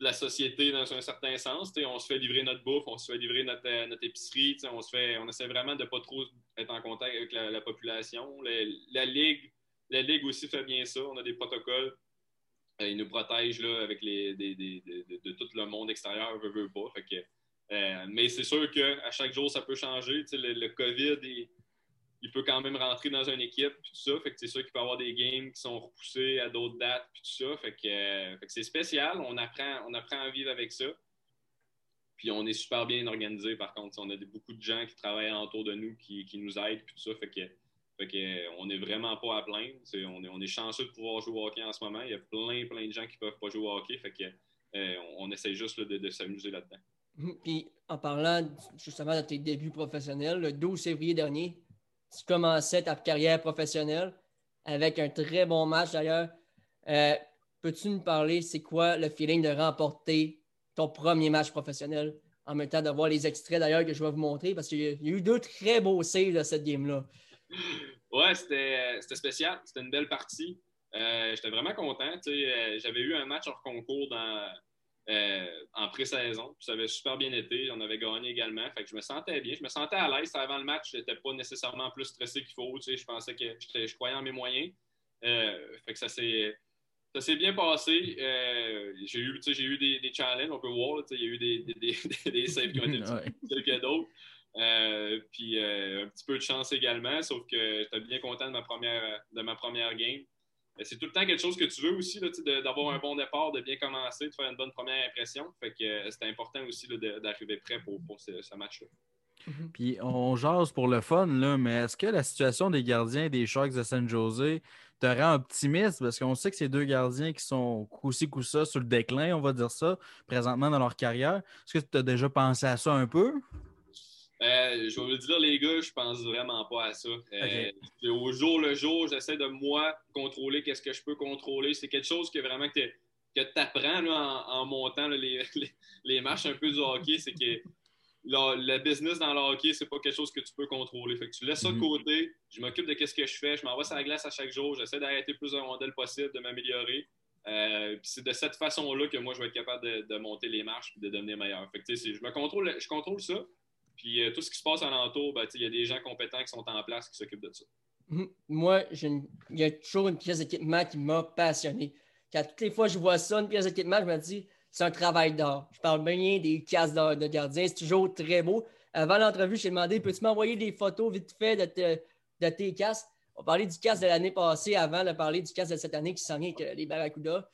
la société dans un certain sens. on se fait livrer notre bouffe, on se fait livrer notre, euh, épicerie. On essaie vraiment de ne pas trop être en contact avec la, population. La, Ligue, la Ligue aussi fait bien ça. On a des protocoles. Euh, ils nous protègent là, avec les, de, tout le monde extérieur, veut, veut pas. Euh, mais c'est sûr qu'à chaque jour, ça peut changer. Le, le, COVID est il peut quand même rentrer dans une équipe, puis tout ça. Fait que c'est sûr qu'il peut y avoir des games qui sont repoussés à d'autres dates, puis tout ça. Fait que, euh, c'est spécial. On apprend, on apprend à vivre avec ça. Puis on est super bien organisé, par contre. On a beaucoup de gens qui travaillent autour de nous, qui, nous aident, puis tout ça. Fait que, fait que euh, on n'est vraiment pas à plaindre. on, est, chanceux de pouvoir jouer au hockey en ce moment. Il y a plein, plein de gens qui ne peuvent pas jouer au hockey. Fait que, euh, on, essaie juste de, s'amuser là-dedans. Puis en parlant justement de tes débuts professionnels, le 12 février dernier, tu commençais ta carrière professionnelle avec un très bon match d'ailleurs. Euh, peux-tu nous parler, c'est quoi le feeling de remporter ton premier match professionnel en même temps de voir les extraits d'ailleurs que je vais vous montrer? Parce qu'il y, a eu deux très beaux saves de cette game-là. Ouais, c'était spécial. C'était une belle partie. Euh, j'étais vraiment content. Euh, j'avais eu un match hors concours dans, euh, en pré-saison. Ça avait super bien été. On avait gagné également. Fait que je me sentais bien. Je me sentais à l'aise. Avant le match, je n'étais pas nécessairement plus stressé qu'il faut. je pensais que je croyais en mes moyens. Euh, fait que ça s'est. Ça s'est bien passé. Euh, j'ai eu, eu des, des, challenges, on peut voir. Il y a eu des, des, des, saves qui ont été plus que d'autres. Puis un petit peu de chance également, sauf que j'étais bien content de ma première, de ma première game c'est tout le temps quelque chose que tu veux aussi, d'avoir un bon départ, de bien commencer, de faire une bonne première impression. Fait que euh, c'est important aussi d'arriver prêt pour, ce, match-là. Mhm. Puis on jase pour le fun, là, mais est-ce que la situation des gardiens des Sharks de San Jose te rend optimiste? Parce qu'on sait que ces deux gardiens qui sont coup-ci, coup-ça sur le déclin, on va dire ça, présentement dans leur carrière. Est-ce que tu as déjà pensé à ça un peu? Euh, je vais vous dire, les gars, je pense vraiment pas à ça. Euh, au jour le jour, j'essaie de moi contrôler qu'est-ce que je peux contrôler. C'est quelque chose que vraiment que tu apprends en, montant les, les, matchs un peu du hockey. C'est que le business dans le hockey, c'est pas quelque chose que tu peux contrôler. Fait que tu laisses ça de mhm. côté. Je m'occupe de qu'est-ce que je fais. Je m'envoie sur la glace à chaque jour. J'essaie d'arrêter plus de rondelles possible, de m'améliorer. Euh, c'est de cette façon-là que moi, je vais être capable de, monter les marches et de devenir meilleur. Fait que, je me contrôle, je contrôle ça. Puis euh, tout ce qui se passe alentour, ben, il y a des gens compétents qui sont en place qui s'occupent de ça. Mhm. Moi, il y a toujours une pièce d'équipement qui m'a passionné. Quand toutes les fois que je vois ça, une pièce d'équipement, je me dis, c'est un travail d'art. Je parle bien des casques de, gardien, c'est toujours très beau. Avant l'entrevue, j'ai demandé, peux-tu m'envoyer des photos vite fait de, de tes casques? On parlait du casque de l'année passée avant de parler du casque de cette année qui s'en vient avec les Barracuda.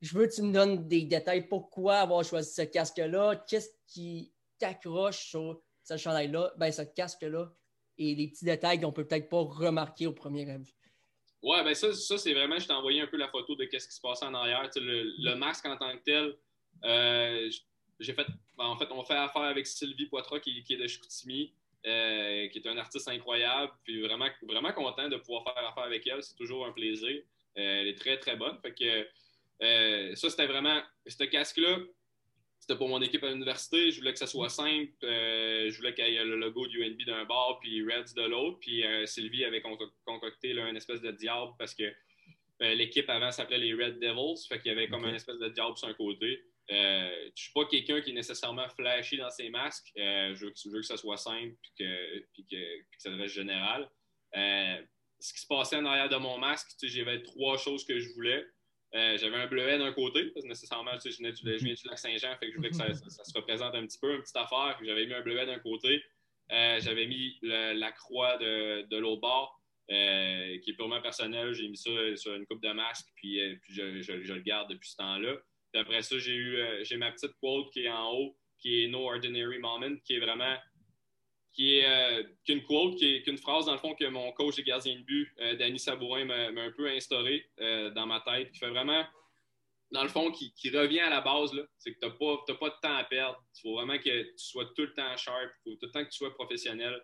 Je veux que tu me donnes des détails. Pourquoi avoir choisi ce casque-là? Qu'est-ce qui accroche sur ce chandail-là, ben, ce casque-là, et les petits détails qu'on peut peut-être pas remarquer au premier vue. Ouais, ben ça, ça c'est vraiment, je t'ai envoyé un peu la photo de ce qui se passait en arrière. le, masque en tant que tel, euh, j'ai fait, ben, en fait, on fait affaire avec Sylvie Poitras qui, est de Chicoutimi, euh, qui est un artiste incroyable, puis vraiment, vraiment content de pouvoir faire affaire avec elle. C'est toujours un plaisir. Euh, elle est très, très bonne. Fait que ça, c'était vraiment, ce casque-là, c'était pour mon équipe à l'université. Je voulais que ça soit simple. Euh, je voulais qu'il y ait le logo du UNB d'un bord, puis Reds de l'autre. Puis euh, Sylvie avait concocté là, une espèce de diable parce que euh, l'équipe avant s'appelait les Red Devils. Fait qu'il y avait comme une espèce de diable sur un côté. je ne suis pas quelqu'un qui est nécessairement flashy dans ses masques. je, veux que, que ça soit simple et que, puis que, ça reste général. ce qui se passait en arrière de mon masque, j'avais trois choses que je voulais. Euh, j'avais un bleuet d'un côté, parce que nécessairement, tu sais, je, viens du, lac Saint-Jean, fait que je voulais que ça, se représente un petit peu, une petite affaire. J'avais mis un bleuet d'un côté. Euh, j'avais mis la croix de, de l'autre bord, euh, qui est purement personnel. J'ai mis ça sur une coupe de masque, puis, puis je, je, le garde depuis ce temps-là. Puis après ça, j'ai eu j'ai ma petite quote qui est en haut, qui est No Ordinary Moment, qui est vraiment qui est euh, une quote, qui est, une phrase, dans le fond, que mon coach de gardien de but, euh, Danny Sabourin, m'a un peu instauré euh, dans ma tête, qui fait vraiment, dans le fond, qui, revient à la base, c'est que tu n'as pas, pas de temps à perdre. Il faut vraiment que tu sois tout le temps sharp, il faut tout le temps que tu sois professionnel.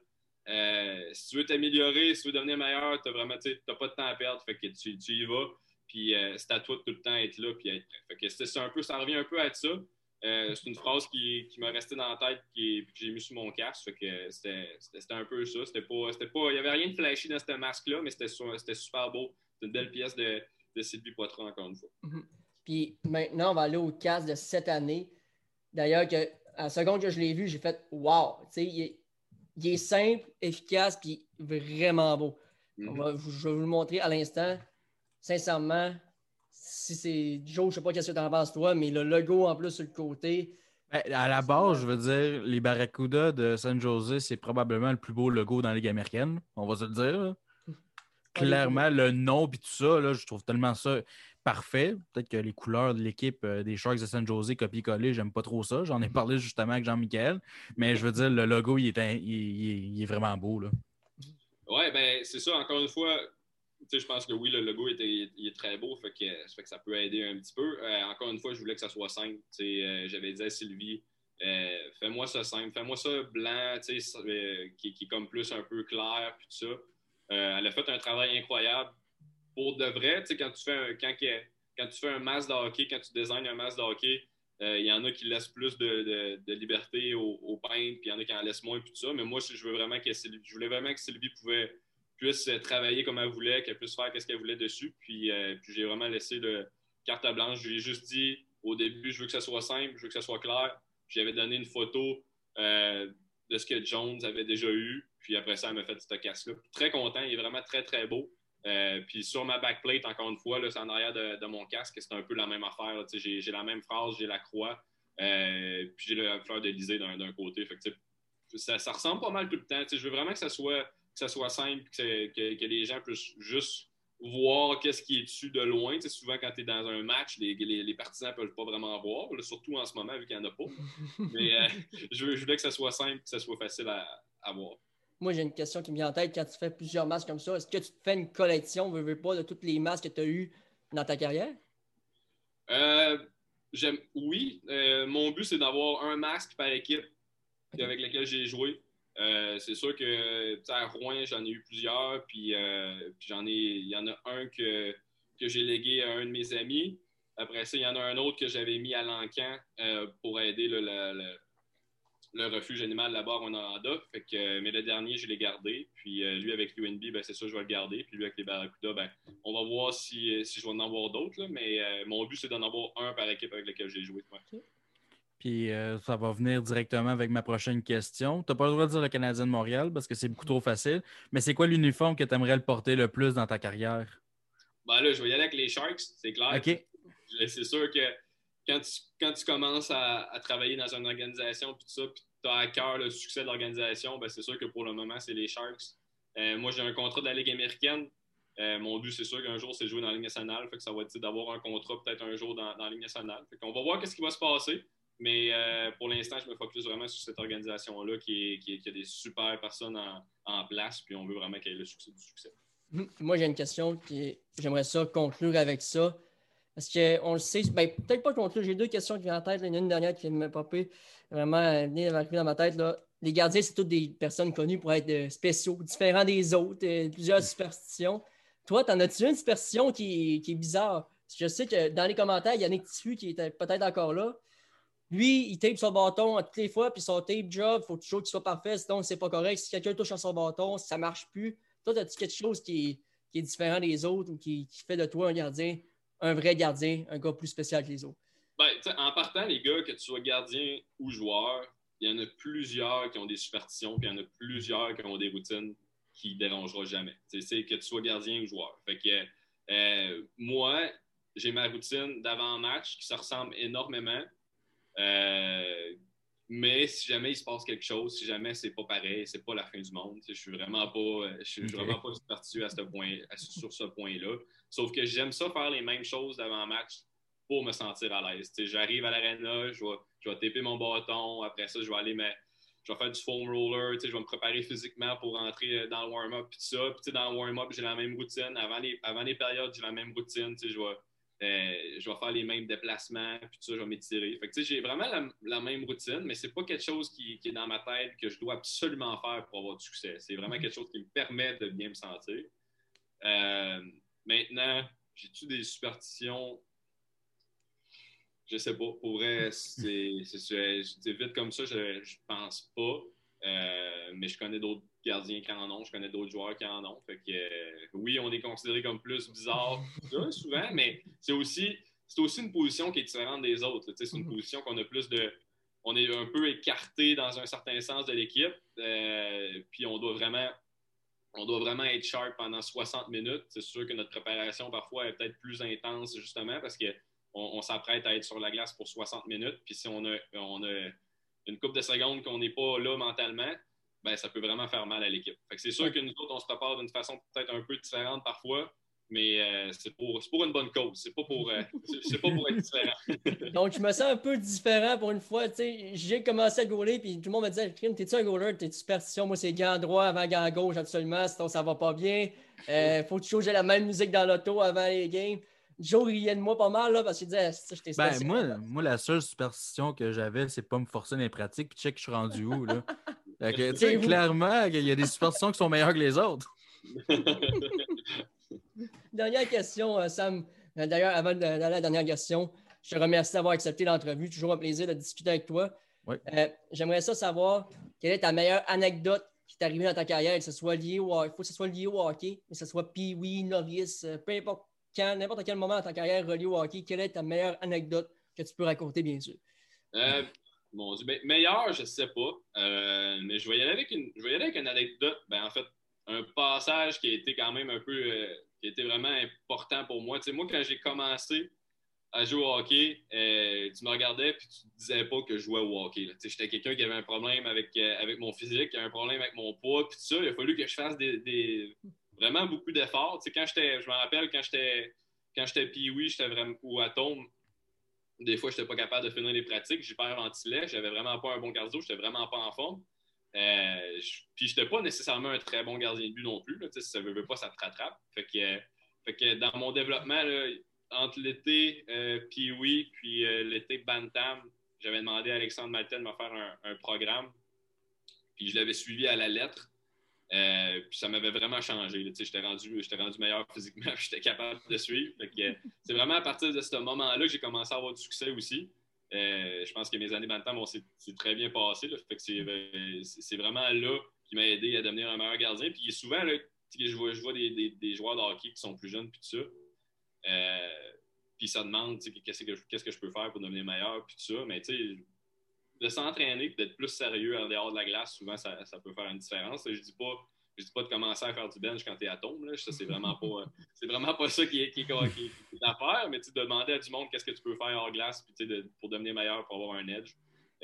si tu veux t'améliorer, si tu veux devenir meilleur, tu n'as pas de temps à perdre, fait que tu, y vas. puis c'est à toi de tout le temps être là, puis. Fait que ça revient un peu à ça. C'est une phrase qui, qui m'a resté dans la tête et que j'ai mis sur mon casque. que c'était un peu ça. C'était pas, pas, il n'y avait rien de flashy dans ce masque-là, mais c'était super beau. C'est une belle pièce de, de Sylvie Poitras, encore une fois. Mm-hmm. Puis maintenant, on va aller au casque de cette année. D'ailleurs, à la seconde que je l'ai vu, j'ai fait Wow! Il il est simple, efficace, puis vraiment beau. Mhm. je vais vous le montrer à l'instant. Sincèrement, si c'est Joe, je ne sais pas ce que tu en penses toi, mais le logo en plus sur le côté. Ben, à la base, je veux dire, les Barracuda de San Jose, c'est probablement le plus beau logo dans la Ligue américaine, on va se le dire. Clairement, le nom et tout ça, là, je trouve tellement ça parfait. Peut-être que les couleurs de l'équipe euh, des Sharks de San Jose, copier-coller, j'aime pas trop ça. J'en ai parlé justement avec Jean-Michel. Mais je veux dire, le logo, il est, il, est vraiment beau. Là. Ouais, ben c'est ça. Encore une fois, je pense que oui, le logo est, est très beau, fait que, fait que, ça peut aider un petit peu. Euh, encore une fois, je voulais que ça soit simple. Euh, j'avais dit à Sylvie, fais-moi ça simple, fais-moi ça blanc, qui, qui, est comme plus un peu clair, puis tout ça. elle a fait un travail incroyable pour de vrai, quand tu fais un, quand, tu fais un masque de hockey, quand tu designes un masque de hockey, euh, il y en a qui laissent plus de, liberté au, au peintre, puis il y en a qui en laissent moins, puis tout ça. Mais moi, je veux vraiment que je voulais vraiment que Sylvie pouvait, puisse travailler comme elle voulait, qu'elle puisse faire ce qu'elle voulait dessus. Puis, euh, puis j'ai vraiment laissé de carte blanche. Je lui ai juste dit au début, je veux que ça soit simple, je veux que ça soit clair. J'avais donné une photo euh, de ce que Jones avait déjà eu. Puis après ça, elle m'a fait ce casse-là. Très content, il est vraiment très, très beau. Euh, puis sur ma backplate, encore une fois, c'est en arrière de, mon casque, c'est un peu la même affaire. J'ai la même phrase, j'ai la croix, euh, puis j'ai la fleur d'Elysée d'un côté. ça, ressemble pas mal tout le temps. je veux vraiment que ça soit, ça soit simple, que, les gens puissent juste voir qu'est-ce qui est dessus de loin. souvent, quand tu es dans un match, les, les, partisans ne peuvent pas vraiment voir, surtout en ce moment, vu qu'il n'y en a pas. Mais euh, je, voulais que ça soit simple, que ça soit facile à voir. Moi, j'ai une question qui me vient en tête quand tu fais plusieurs masques comme ça. Est-ce que tu te fais une collection, veux, veux pas, de toutes les masques que tu as eues dans ta carrière? Euh, oui. Euh, mon but, c'est d'avoir un masque par équipe avec lequel j'ai joué. Euh, c'est sûr que à Rouen, j'en ai eu plusieurs, puis, j'en ai. Il y en a un que, que j'ai légué à un de mes amis. Après ça, il y en a un autre que j'avais mis à l'encan pour aider le, le refuge animal là-bas à Rwanda. Mais le dernier, je l'ai gardé. Puis euh, lui, avec l'UNB, ben, c'est ça, je vais le garder. Puis lui, avec les Barracuda, ben, on va voir si, euh, si je vais en avoir d'autres. Mais euh, mon but, c'est d'en avoir un par équipe avec lequel j'ai joué. Puis ça va venir directement avec ma prochaine question. Tu n'as pas le droit de dire le Canadien de Montréal parce que c'est beaucoup trop facile. Mais c'est quoi l'uniforme que tu aimerais le porter le plus dans ta carrière? Ben là, je vais y aller avec les Sharks, c'est clair. OK. C'est sûr que quand tu, commences à, travailler dans une organisation, puis tout ça, puis tu as à cœur le succès de l'organisation, ben c'est sûr que pour le moment, c'est les Sharks. Euh, moi, j'ai un contrat de la Ligue américaine. Euh, mon but, c'est sûr qu'un jour, c'est de jouer dans la Ligue nationale. Fait que ça va être d'avoir un contrat peut-être un jour dans, la Ligue nationale. Fait qu'on va voir ce qui va se passer. Mais euh, pour l'instant, je me focus vraiment sur cette organisation-là qui, a des super personnes en, en place. Puis on veut vraiment qu'elle ait le succès du succès. Moi, j'ai une question qui j'aimerais ça conclure avec ça. Parce qu'on le sait, ben, peut-être pas conclure, j'ai deux questions qui viennent en tête. Il y en a une dernière qui m'a popé, vraiment venir dans ma tête. Là. Les gardiens, c'est toutes des personnes connues pour être euh, spéciaux, différents des autres, euh, plusieurs superstitions. Toi, t'en as-tu une superstition qui, est bizarre? Je sais que dans les commentaires, il y a Yannick Tissu qui est peut-être encore là. Lui, il tape son bâton à toutes les fois, puis son tape job, il faut toujours qu'il soit parfait, sinon c'est pas correct. Si quelqu'un touche à son bâton, ça marche plus. Toi, as-tu quelque chose qui est, différent des autres ou qui, fait de toi un gardien un vrai gardien, un gars plus spécial que les autres? Ben, en partant, les gars, que tu sois gardien ou joueur, il y en a plusieurs qui ont des superstitions, puis il y en a plusieurs qui ont des routines qui ne dérangeront jamais. C'est que tu sois gardien ou joueur. Fait que euh, moi, j'ai ma routine d'avant-match qui se ressemble énormément. Euh, mais si jamais il se passe quelque chose, si jamais c'est pas pareil, c'est pas la fin du monde. Je suis vraiment pas, je suis vraiment pas superstitieux à ce point, sur ce point-là. Sauf que j'aime ça faire les mêmes choses d'avant-match pour me sentir à l'aise. J'arrive à l'arena, je vais, je vais taper mon bâton, après ça, je vais aller je vais faire du foam roller, je vais me préparer physiquement pour rentrer dans le warm-up, puis ça. Puis dans le warm-up, j'ai la même routine. Avant les, avant les périodes, j'ai la même routine. Je vais, euh, je vais faire les mêmes déplacements, puis ça, je vais m'étirer. Fait que j'ai vraiment la, même routine, mais c'est pas quelque chose qui, est dans ma tête que je dois absolument faire pour avoir du succès. C'est vraiment mm-hmm. quelque chose qui me permet de bien me sentir. Euh, Maintenant, j'ai-tu des superstitions? Je sais pas. Pour vrai, c'est vite comme ça, je, je pense pas. Euh, mais je connais d'autres gardiens qui en ont, je connais d'autres joueurs qui en ont. Fait que, euh, oui, on est considéré comme plus bizarre souvent, mais c'est aussi, aussi une position qui est différente des autres. C'est une mhm. position qu'on a plus de. On est un peu écarté dans un certain sens de l'équipe. Euh, puis on doit vraiment. On doit vraiment être sharp pendant 60 minutes. C'est sûr que notre préparation parfois est peut-être plus intense justement parce qu'on on, s'apprête à être sur la glace pour 60 minutes. Puis si on a, on a une coupe de secondes qu'on n'est pas là mentalement, ben, ça peut vraiment faire mal à l'équipe. C'est sûr que nous autres, on se prépare d'une façon peut-être un peu différente parfois, mais euh, c'est pour, pour, une bonne cause. C'est pas pour, euh, pas pour être différent. Donc, je me sens un peu différent pour une fois. J'ai commencé à gauler, puis tout le monde me disait T'es-tu un goaler? T'es-tu superstition? Moi, c'est gant droit avant gant gauche, absolument. Sinon, ça va pas bien. Euh, faut toujours j'ai la même musique dans l'auto avant les games. Joe riait de moi pas mal là, parce qu'il disait j'étais ben, moi, moi, la seule superstition que j'avais, c'est pas me forcer dans les pratiques puis check je suis rendu où. Là? clairement, il y a des superstitions qui sont meilleures que les autres. dernière question, euh, Sam. Euh, d'ailleurs, avant d'aller à la dernière question, je te remercie d'avoir accepté l'entrevue. Toujours un plaisir de discuter avec toi. Euh, j'aimerais ça savoir quelle est ta meilleure anecdote qui t'est arrivée dans ta carrière, que ce soit lié au il faut que ce soit lié au hockey, que ce soit pee-wee, novice, peu importe quand, n'importe quel moment dans ta carrière relié au hockey, quelle est ta meilleure anecdote que tu peux raconter, bien sûr? Euh, mon Dieu, ben, meilleur, je ne sais pas. Euh, mais je vais, y aller avec une, je avec une anecdote. Ben, en fait, un passage qui a été quand même un peu, euh, qui a été vraiment important pour moi. Tu sais, moi, quand j'ai commencé à jouer au hockey, tu me regardais et tu ne disais pas que je jouais au hockey. J'étais quelqu'un qui avait un problème avec, avec mon physique, qui avait un problème avec mon poids, puis tout ça. Il a fallu que je fasse des vraiment beaucoup d'efforts. Tu sais, quand j'étais, je me rappelle quand j'étais quand j'étais j'étais vraiment ou atome, des fois, je n'étais pas capable de finir les pratiques. J'hyperventilais, j'avais vraiment pas un bon cardio, j'étais vraiment pas en forme. Euh, je, puis, j'étais pas nécessairement un très bon gardien de but non plus. Si ça ne veut pas, ça te rattrape. Fait que, que dans mon développement, entre l'été euh, puis euh, l'été Bantam, j'avais demandé à Alexandre Malten de me faire un programme. Puis je l'avais suivi à la lettre. Euh, puis ça m'avait vraiment changé. J'étais rendu, rendu meilleur physiquement, j'étais capable de suivre. c'est vraiment à partir de ce moment-là que j'ai commencé à avoir du succès aussi. Euh, je pense que mes années bantam bon, c'est très bien passé. Euh, c'est vraiment là qui m'a aidé à devenir un meilleur gardien. Puis souvent, je vois, je vois des, des, joueurs de hockey qui sont plus jeunes, puis tout ça. puis ça demande qu'est-ce que, que je peux faire pour devenir meilleur, puis tout ça. Mais tu sais, de s'entraîner d'être plus sérieux en dehors de la glace, souvent, ça, peut faire une différence. Je dis pas je dis pas de commencer à faire du bench quand tu es à tombe. Là. Ça, c'est vraiment pas c'est vraiment pas ça qui est, qui, l'affaire, mais de demander à du monde qu'est-ce que tu peux faire hors glace puis, de, pour devenir meilleur, pour avoir un edge.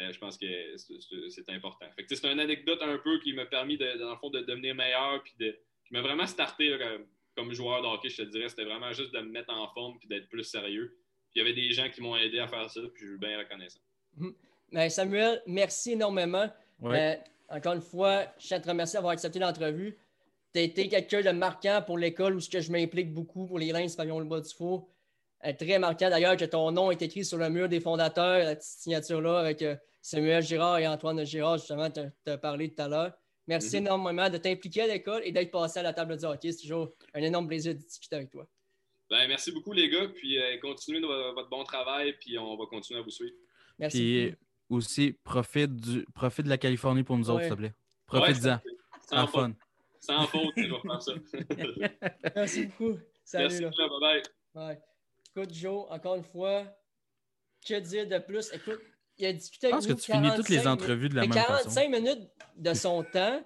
Euh, je pense que c'est important. c'est une anecdote un peu qui m'a permis, de, dans le fond, de devenir meilleur puis de, qui m'a vraiment starté comme, joueur de hockey, je te dirais. C'était vraiment juste de me mettre en forme puis d'être plus sérieux. Puis il y avait des gens qui m'ont aidé à faire ça, puis je suis bien reconnaissant. Mm-hmm. Ben, Samuel, merci énormément. Euh, encore une fois, je tiens à te remercier d'avoir accepté l'entrevue. Tu as été quelqu'un de marquant pour l'école où je m'implique beaucoup pour les Lens Pavillon le bas du four. Euh, très marquant d'ailleurs que ton nom est écrit sur le mur des fondateurs, la petite signature-là avec euh, Samuel Girard et Antoine Girard, justement, tu as parlé tout à l'heure. Merci mhm. énormément de t'impliquer à l'école et d'être passé à la table du hockey. C'est toujours un énorme plaisir de discuter avec toi. Ben, merci beaucoup, les gars. Puis continuez votre bon travail, puis on va continuer à vous suivre. Merci aussi, profite, du, profite de la Californie pour nous autres, s'il te plaît. Profite-en. Sans fun. Sans faute, je vais faire ça. Merci beaucoup. Salut. Merci, là. bye bye. Écoute, Joe, encore une fois, que dire de plus? Écoute, il a discuté avec nous. Je pense que tu finis toutes les entrevues de la même 45 façon. 45 minutes de son temps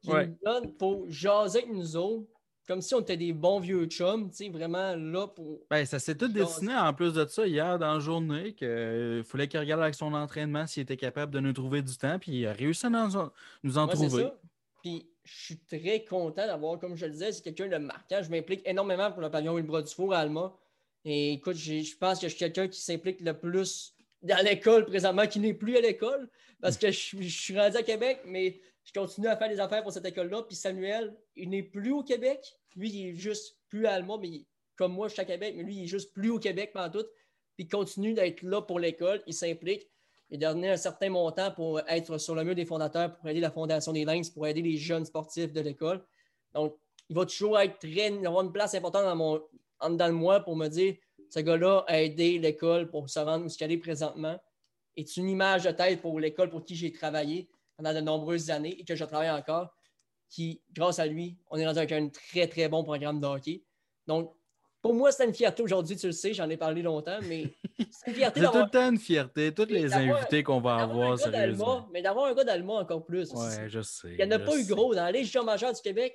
qu'il nous donne pour jaser avec nous autres comme si on était des bons vieux chums, tu sais, vraiment là pour. Ben, ça s'est tout dessiné en plus de ça hier dans la journée qu'il euh, fallait qu'il regarde avec son entraînement s'il était capable de nous trouver du temps, puis il a réussi à nous, en trouver. Ça. Puis je suis très content d'avoir, comme je le disais, c'est quelqu'un de marquant. Je m'implique énormément pour le pavillon Bras du Four à Alma. Et écoute, je pense que je suis quelqu'un qui s'implique le plus dans l'école présentement, qui n'est plus à l'école, parce que je, suis rendu à Québec, mais je continue à faire des affaires pour cette école-là. Puis Samuel, il n'est plus au Québec. Lui, il est juste plus allemand, mais comme moi, je suis à Québec, mais lui, il est juste plus au Québec pendant tout. Puis il continue d'être là pour l'école. Il s'implique. Il a donné un certain montant pour être sur le mur des fondateurs, pour aider la Fondation des Lynx, pour aider les jeunes sportifs de l'école. Donc, il va toujours être très, avoir une place importante dans mon, de moi pour me dire ce gars-là a aidé l'école pour se rendre où ce qu'elle est présentement. est une image de tête pour l'école pour qui j'ai travaillé pendant de nombreuses années et que je travaille encore, qui, grâce à lui, on est dans un, un très, très bon programme de hockey. Donc, pour moi, c'est une fierté aujourd'hui, tu le sais, j'en ai parlé longtemps, mais c'est une fierté. C'est tout le temps une fierté, tous les invités qu'on va avoir, sérieusement. Mais d'avoir un gars d'Allemand encore plus. Ouais, je sais. Il n'y en a pas eu gros. Dans la Légion majeure du Québec,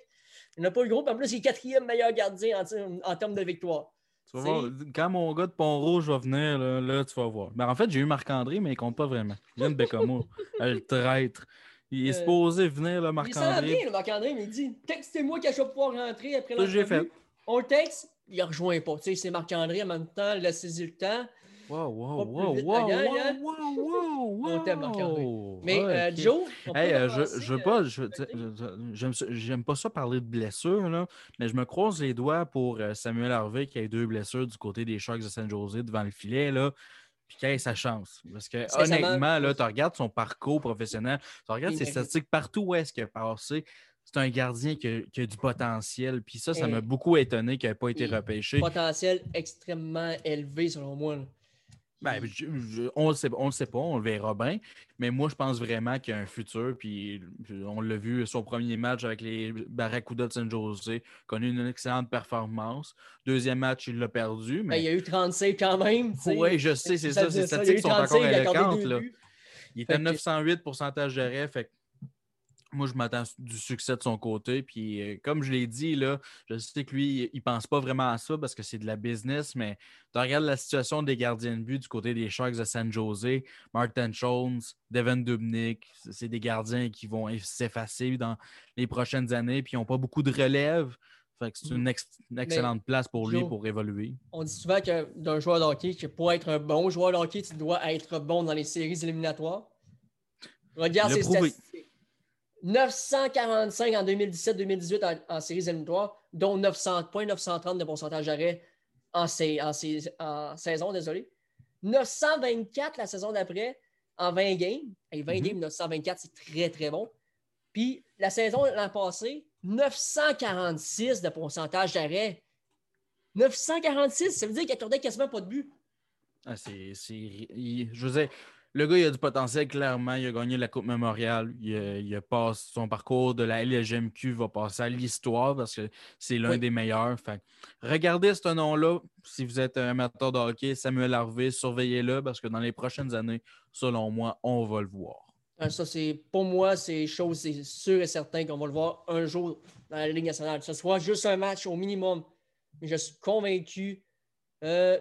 il n'y en a pas eu gros. en plus, il est quatrième meilleur gardien en, termes de victoire. Tu vas voir, quand mon gars de Pont-Rouge va venir, là, tu vas voir. Mais en fait, j'ai eu Marc-André, mais il ne compte pas vraiment. Il vient de Bécamo, le traître. Il est euh, supposé venir, là, Marc-André. Il s'en vient, Marc-André, mais il dit Textez-moi que je vais pouvoir rentrer après la. j'ai fait. On le texte, il ne rejoint pas. Tu sais, c'est Marc-André en même temps, il a saisi le temps. Wow, wow, wow, wow, wow, wow, On t'aime, Marc-André. Mais euh, Joe, hey, euh, je, je veux pas, je, j'aime pas ça parler de blessures, là, mais je me croise les doigts pour euh, Samuel Harvey qui a eu deux blessures du côté des Sharks de San Jose devant le filet. Là puis qu'il ait sa chance. Parce que honnêtement, là, tu regardes son parcours professionnel, tu regardes ses statistiques partout où est-ce qu'il a passé c'est un gardien qui a, du potentiel. Puis ça, ça m'a beaucoup étonné qu'il n'ait pas été repêché. Potentiel extrêmement élevé, selon moi. Ben, on ne le, sait, on le sait pas, on le verra bien. Mais moi, je pense vraiment qu'il y a un futur. Puis on l'a vu, son premier match avec les Barracuda de San Jose, connu une excellente performance. Deuxième match, il l'a perdu. Mais... Ben, il y a eu 36 quand même. Oui, je sais, c'est ça. Ces statistiques sont encore éloquentes. Il était à 908 pourcentage de Fait moi, je m'attends du succès de son côté. Puis, euh, comme je l'ai dit, là, je sais que lui, il ne pense pas vraiment à ça parce que c'est de la business, mais tu regardes la situation des gardiens de but du côté des Sharks de San Jose, Martin Jones, Devin Dubnik, c'est des gardiens qui vont s'effacer dans les prochaines années, puis ils n'ont pas beaucoup de relève. Fait que c'est une, excellente place pour lui pour évoluer. On dit souvent que d'un joueur de hockey, que pour être un bon joueur de hockey, tu dois être bon dans les séries éliminatoires. Regarde ses statistiques. 945 en 2017-2018 en, séries éliminatoires, dont 900 points, 930 de pourcentage d'arrêt en, saison, désolé. 924 la saison d'après en 20 games. Et 20 games, 924, c'est très, très bon. Puis la saison l'an passé, 946 de pourcentage d'arrêt. 946, ça veut dire qu'il accordait quasiment pas de but. Ah, c'est, je veux dire, le gars, il a du potentiel, clairement. Il a gagné la Coupe Mémoriale. Il, a, passé son parcours de la LGMQ va passer à l'histoire parce que c'est l'un des meilleurs. Fait, regardez ce nom-là. Si vous êtes un amateur de hockey, Samuel Harvey, surveillez-le parce que dans les prochaines années, selon moi, on va le voir. Ah, ça, c'est pour moi, c'est chose, c'est sûr et certain qu'on va le voir un jour dans la Ligue nationale. Que ce soit juste un match au minimum. Mais je suis convaincu. Euh,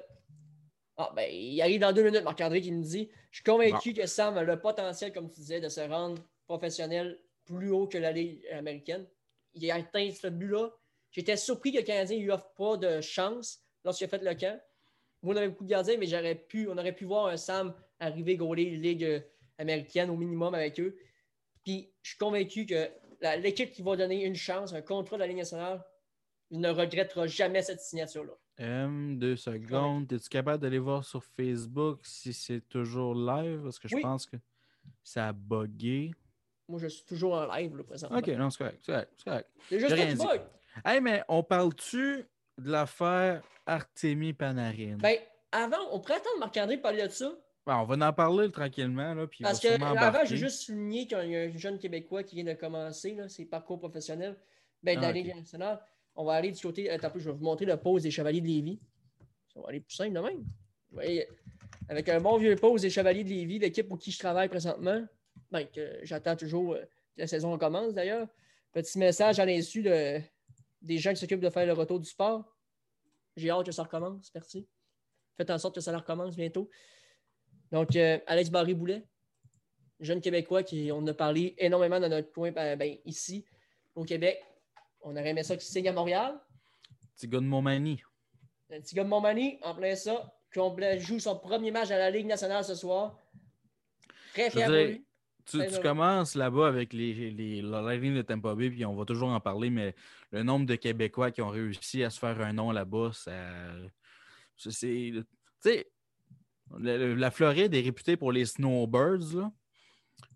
ah, ben, il arrive dans deux minutes, Marc-André qui me dit Je suis convaincu que Sam a le potentiel, comme tu disais, de se rendre professionnel plus haut que la Ligue américaine. Il a atteint ce but-là. J'étais surpris que le Canadien ne lui offre pas de chance lorsqu'il a fait le camp. Moi, on avait beaucoup de gardiens, mais j'aurais pu, on aurait pu voir un Sam arriver gauler Ligue américaine au minimum avec eux. Puis je suis convaincu que l'équipe qui va donner une chance, un contrat de la Ligue nationale, il ne regrettera jamais cette signature-là. M, deux secondes. Es-tu capable d'aller voir sur Facebook si c'est toujours live? Parce que je pense que ça a bugué. Moi, je suis toujours en live, le présentement. OK, non, c'est correct. C'est correct. C'est juste rien bug. Hey, mais on parle-tu de l'affaire Artemi Panarin? Ben, avant, on pourrait attendre Marc-André parler de ça. Ben, on va en parler tranquillement. Là, puis Parce que avant, j'ai juste souligné qu'il y a un jeune Québécois qui vient de commencer là, ses parcours professionnels ben, dans ah, la nationale. On va aller du côté. Attends, je vais vous montrer le pose des Chevaliers de Lévis. Ça va aller plus simple de même. avec un bon vieux pose des Chevaliers de Lévis, l'équipe pour qui je travaille présentement, ben, j'attends toujours euh, que la saison commence d'ailleurs. Petit message à l'insu de, des gens qui s'occupent de faire le retour du sport. J'ai hâte que ça recommence, merci. Faites en sorte que ça recommence bientôt. Donc, euh, Alex Barry-Boulet, jeune Québécois qui on a parlé énormément dans notre coin ben, ben ici, au Québec. On aurait aimé ça qu'il signe à Montréal. Petit gars de Montmagny. Un petit gars de Montmagny, en plein ça. Qu'on joue son premier match à la Ligue nationale ce soir. Très fier pour lui. Tu, commences là-bas avec les, les, la ligne de Tampa Bay, puis on va toujours en parler, mais le nombre de Québécois qui ont réussi à se faire un nom là-bas, ça. C'est. Tu sais, la Floride est réputée pour les snowbirds, là.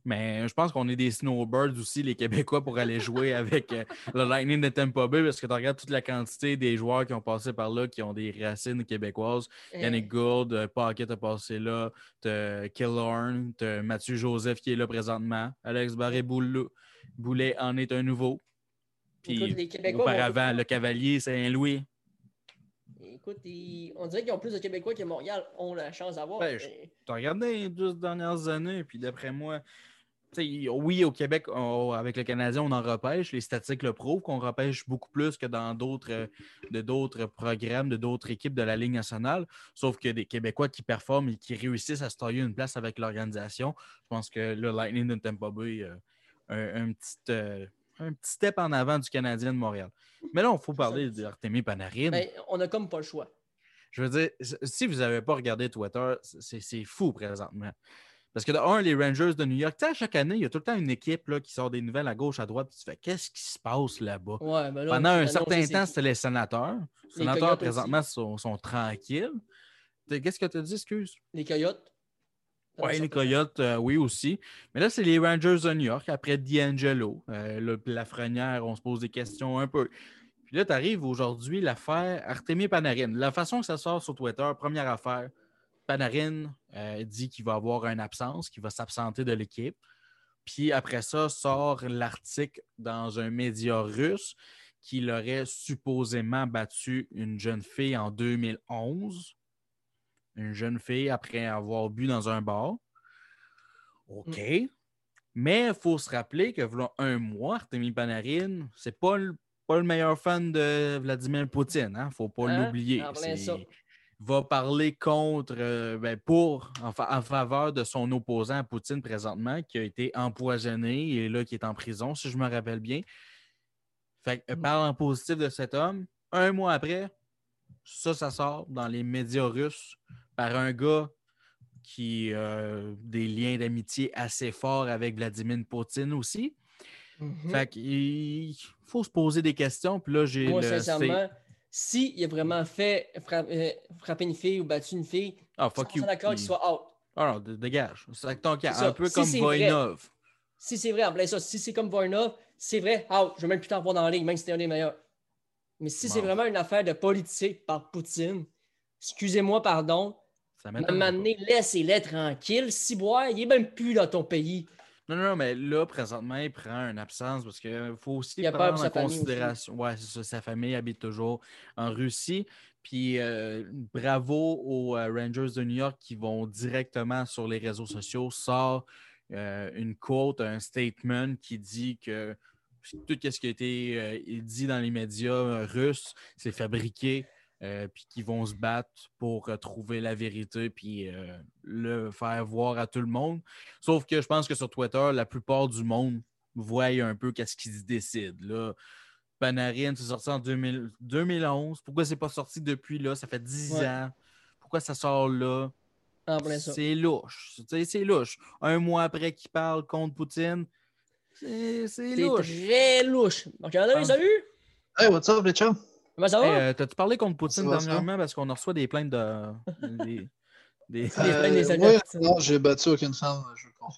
Mais je pense qu'on est des snowbirds aussi, les Québécois, pour aller jouer avec euh, le Lightning de Tampa Bay, parce que tu regardes toute la quantité des joueurs qui ont passé par là, qui ont des racines québécoises. Yannick Gould, euh, Pocket a passé là, tu Killorn, tu Mathieu Joseph qui est là présentement, Alex Barré-Boulet en est un nouveau. Puis auparavant, le Cavalier Saint-Louis. Écoute, on dirait qu'ils ont plus de Québécois que Montréal ont la chance d'avoir. Ben, Tu as regardé les deux dernières années, puis d'après moi, oui, au Québec, avec le Canadien, on en repêche. Les statistiques le prouvent qu'on repêche beaucoup plus que dans d'autres euh, de d'autres programmes, de d'autres équipes de la Ligue nationale. Sauf que des Québécois qui performent et qui réussissent à se tailler une place avec l'organisation. Je pense que le Lightning de Tampa Bay, euh, un, petit, euh, un petit step en avant du Canadien de Montréal. Mais là, il faut parler d'Artemi Panarin. Ben, on n'a comme pas le choix. Je veux dire, si vous n'avez pas regardé Twitter, c'est fou présentement. Parce que de un, les Rangers de New York, tu sais, chaque année, il y a tout le temps une équipe là, qui sort des nouvelles à gauche, à droite, puis tu fais qu'est-ce qui se passe là-bas? Ben Pendant un certain temps, c'était les sénateurs. Les sénateurs, présentement, sont, tranquilles. Qu'est-ce que tu as dit, excuse? Les Coyotes. Oui, les Coyotes, euh, oui aussi. Mais là, c'est les Rangers de New York. Après D'Angelo, euh, la frenière, on se pose des questions un peu. Puis là, tu arrives aujourd'hui l'affaire Artemis Panarin. La façon que ça sort sur Twitter, première affaire, Panarin euh, dit qu'il va avoir une absence, qu'il va s'absenter de l'équipe. Puis après ça, sort l'article dans un média russe qu'il aurait supposément battu une jeune fille en 2011. Une jeune fille après avoir bu dans un bar. OK. Mm. Mais il faut se rappeler que voilà un mois, Artemis Panarin, c'est pas le, pas le meilleur fan de Vladimir Poutine. Il hein? ne faut pas hein? l'oublier va parler contre, euh, ben, pour, en, faveur de son opposant à Poutine présentement, qui a été empoisonné et là, qui est en prison, si je me rappelle bien. Fait que, mm. parle en positif de cet homme. Un mois après, ça, ça sort dans les médias russes par un gars qui a euh, des liens d'amitié assez forts avec Vladimir Poutine aussi. Mm-hmm. Fait qu'il faut se poser des questions. Puis là, j'ai. Moi, sincèrement, s'il a vraiment fait euh, frapper une fille ou battu une fille, ah, fuck you. d'accord qu'il soit out. Ah non, dégage. C'est ton cas. Un peu comme Voinov. Si c'est vrai, en plein ça, si c'est comme Voinov, c'est vrai, out. Je vais même plus t'en voir dans la même si c'était un des meilleurs. Mais si c'est vraiment une affaire de politique par Poutine, excusez-moi, pardon, ça m'a laissez-les tranquilles. Si boire, il est même plus dans ton pays. Non, non, mais là, présentement, il prend une absence parce qu'il faut aussi prendre en considération. Ouais, c'est ça, sa famille habite toujours en Russie. Puis euh, bravo aux euh, Rangers de New York qui vont directement sur les réseaux sociaux, sort euh, une quote, un statement qui dit que tout ce qui a été dit dans les médias russes, c'est fabriqué euh, puis qui vont se battre pour euh, trouver la vérité puis euh, le faire voir à tout le monde. Sauf que je pense que sur Twitter, la plupart du monde voit un peu qu'est-ce qu'ils décident. Là. Panarin, c'est sorti en 2011. Pourquoi c'est pas sorti depuis là? Ça fait 10 ans. Pourquoi ça sort là? C'est louche. C'est louche. Un mois après qu'il parle contre Poutine, c'est louche. C'est très louche. Donc, salut! Hey, what's up, les chums? Comment ça va? Euh, t'as-tu parlé contre Poutine dernièrement parce qu'on reçoit des plaintes de. des, des... plaintes des euh, non, j'ai battu aucune femme, je crois.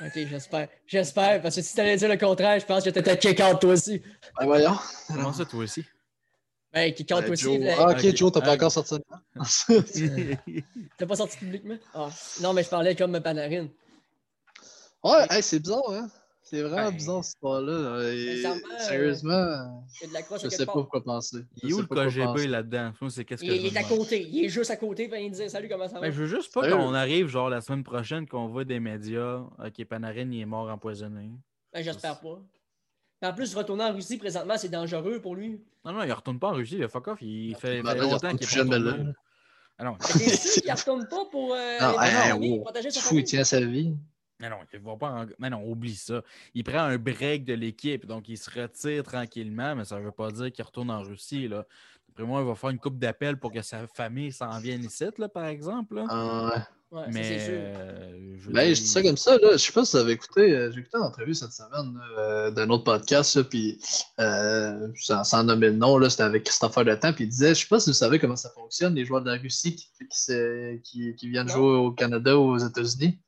Ok, j'espère. J'espère, parce que si t'allais dire le contraire, je pense que t'étais kick-out toi aussi. Ben voyons. Comment ça, toi aussi? Ben, kick-out toi aussi. Ah, ok, Joe, t'as pas encore sorti. t'as pas sorti publiquement? Ah. Non, mais je parlais comme Panarin. Ouais, c'est bizarre, hein? C'est vraiment ben, bizarre cette histoire-là. Sérieusement, je sais pas pourquoi penser. Il est où le KGB là-dedans? il, est à côté. Il est juste à côté. il dit Salut, comment ça va? Ben, je veux juste pas qu'on arrive genre la semaine prochaine qu'on voit des médias. Ok, Panarin, il est mort empoisonné. Ben, j'espère pas. En plus, retourner en Russie présentement, c'est dangereux pour lui. Non, non, il retourne pas en Russie. Le fuck off, il fait, longtemps qu'il est pas là. Ah non. il retourne pas pour euh, non, protéger sa famille. il tient sa vie. Mais non, il va pas mais non, oublie ça. Il prend un break de l'équipe, donc il se retire tranquillement, mais ça ne veut pas dire qu'il retourne en Russie. Là. Après moi, il va faire une coupe d'appel pour que sa famille s'en vienne ici, là, par exemple. Ah ouais. mais euh, je, ben, je dis ça comme ça, là. Je sais pas si vous avez écouté, euh, j'ai écouté une entrevue cette semaine euh, d'un autre podcast, puis sans, nommer le nom, c'était avec Christopher Letemps, puis il disait, je sais pas si vous savez comment ça fonctionne, les joueurs de la Russie qui, qui, viennent jouer au Canada ou aux États-Unis.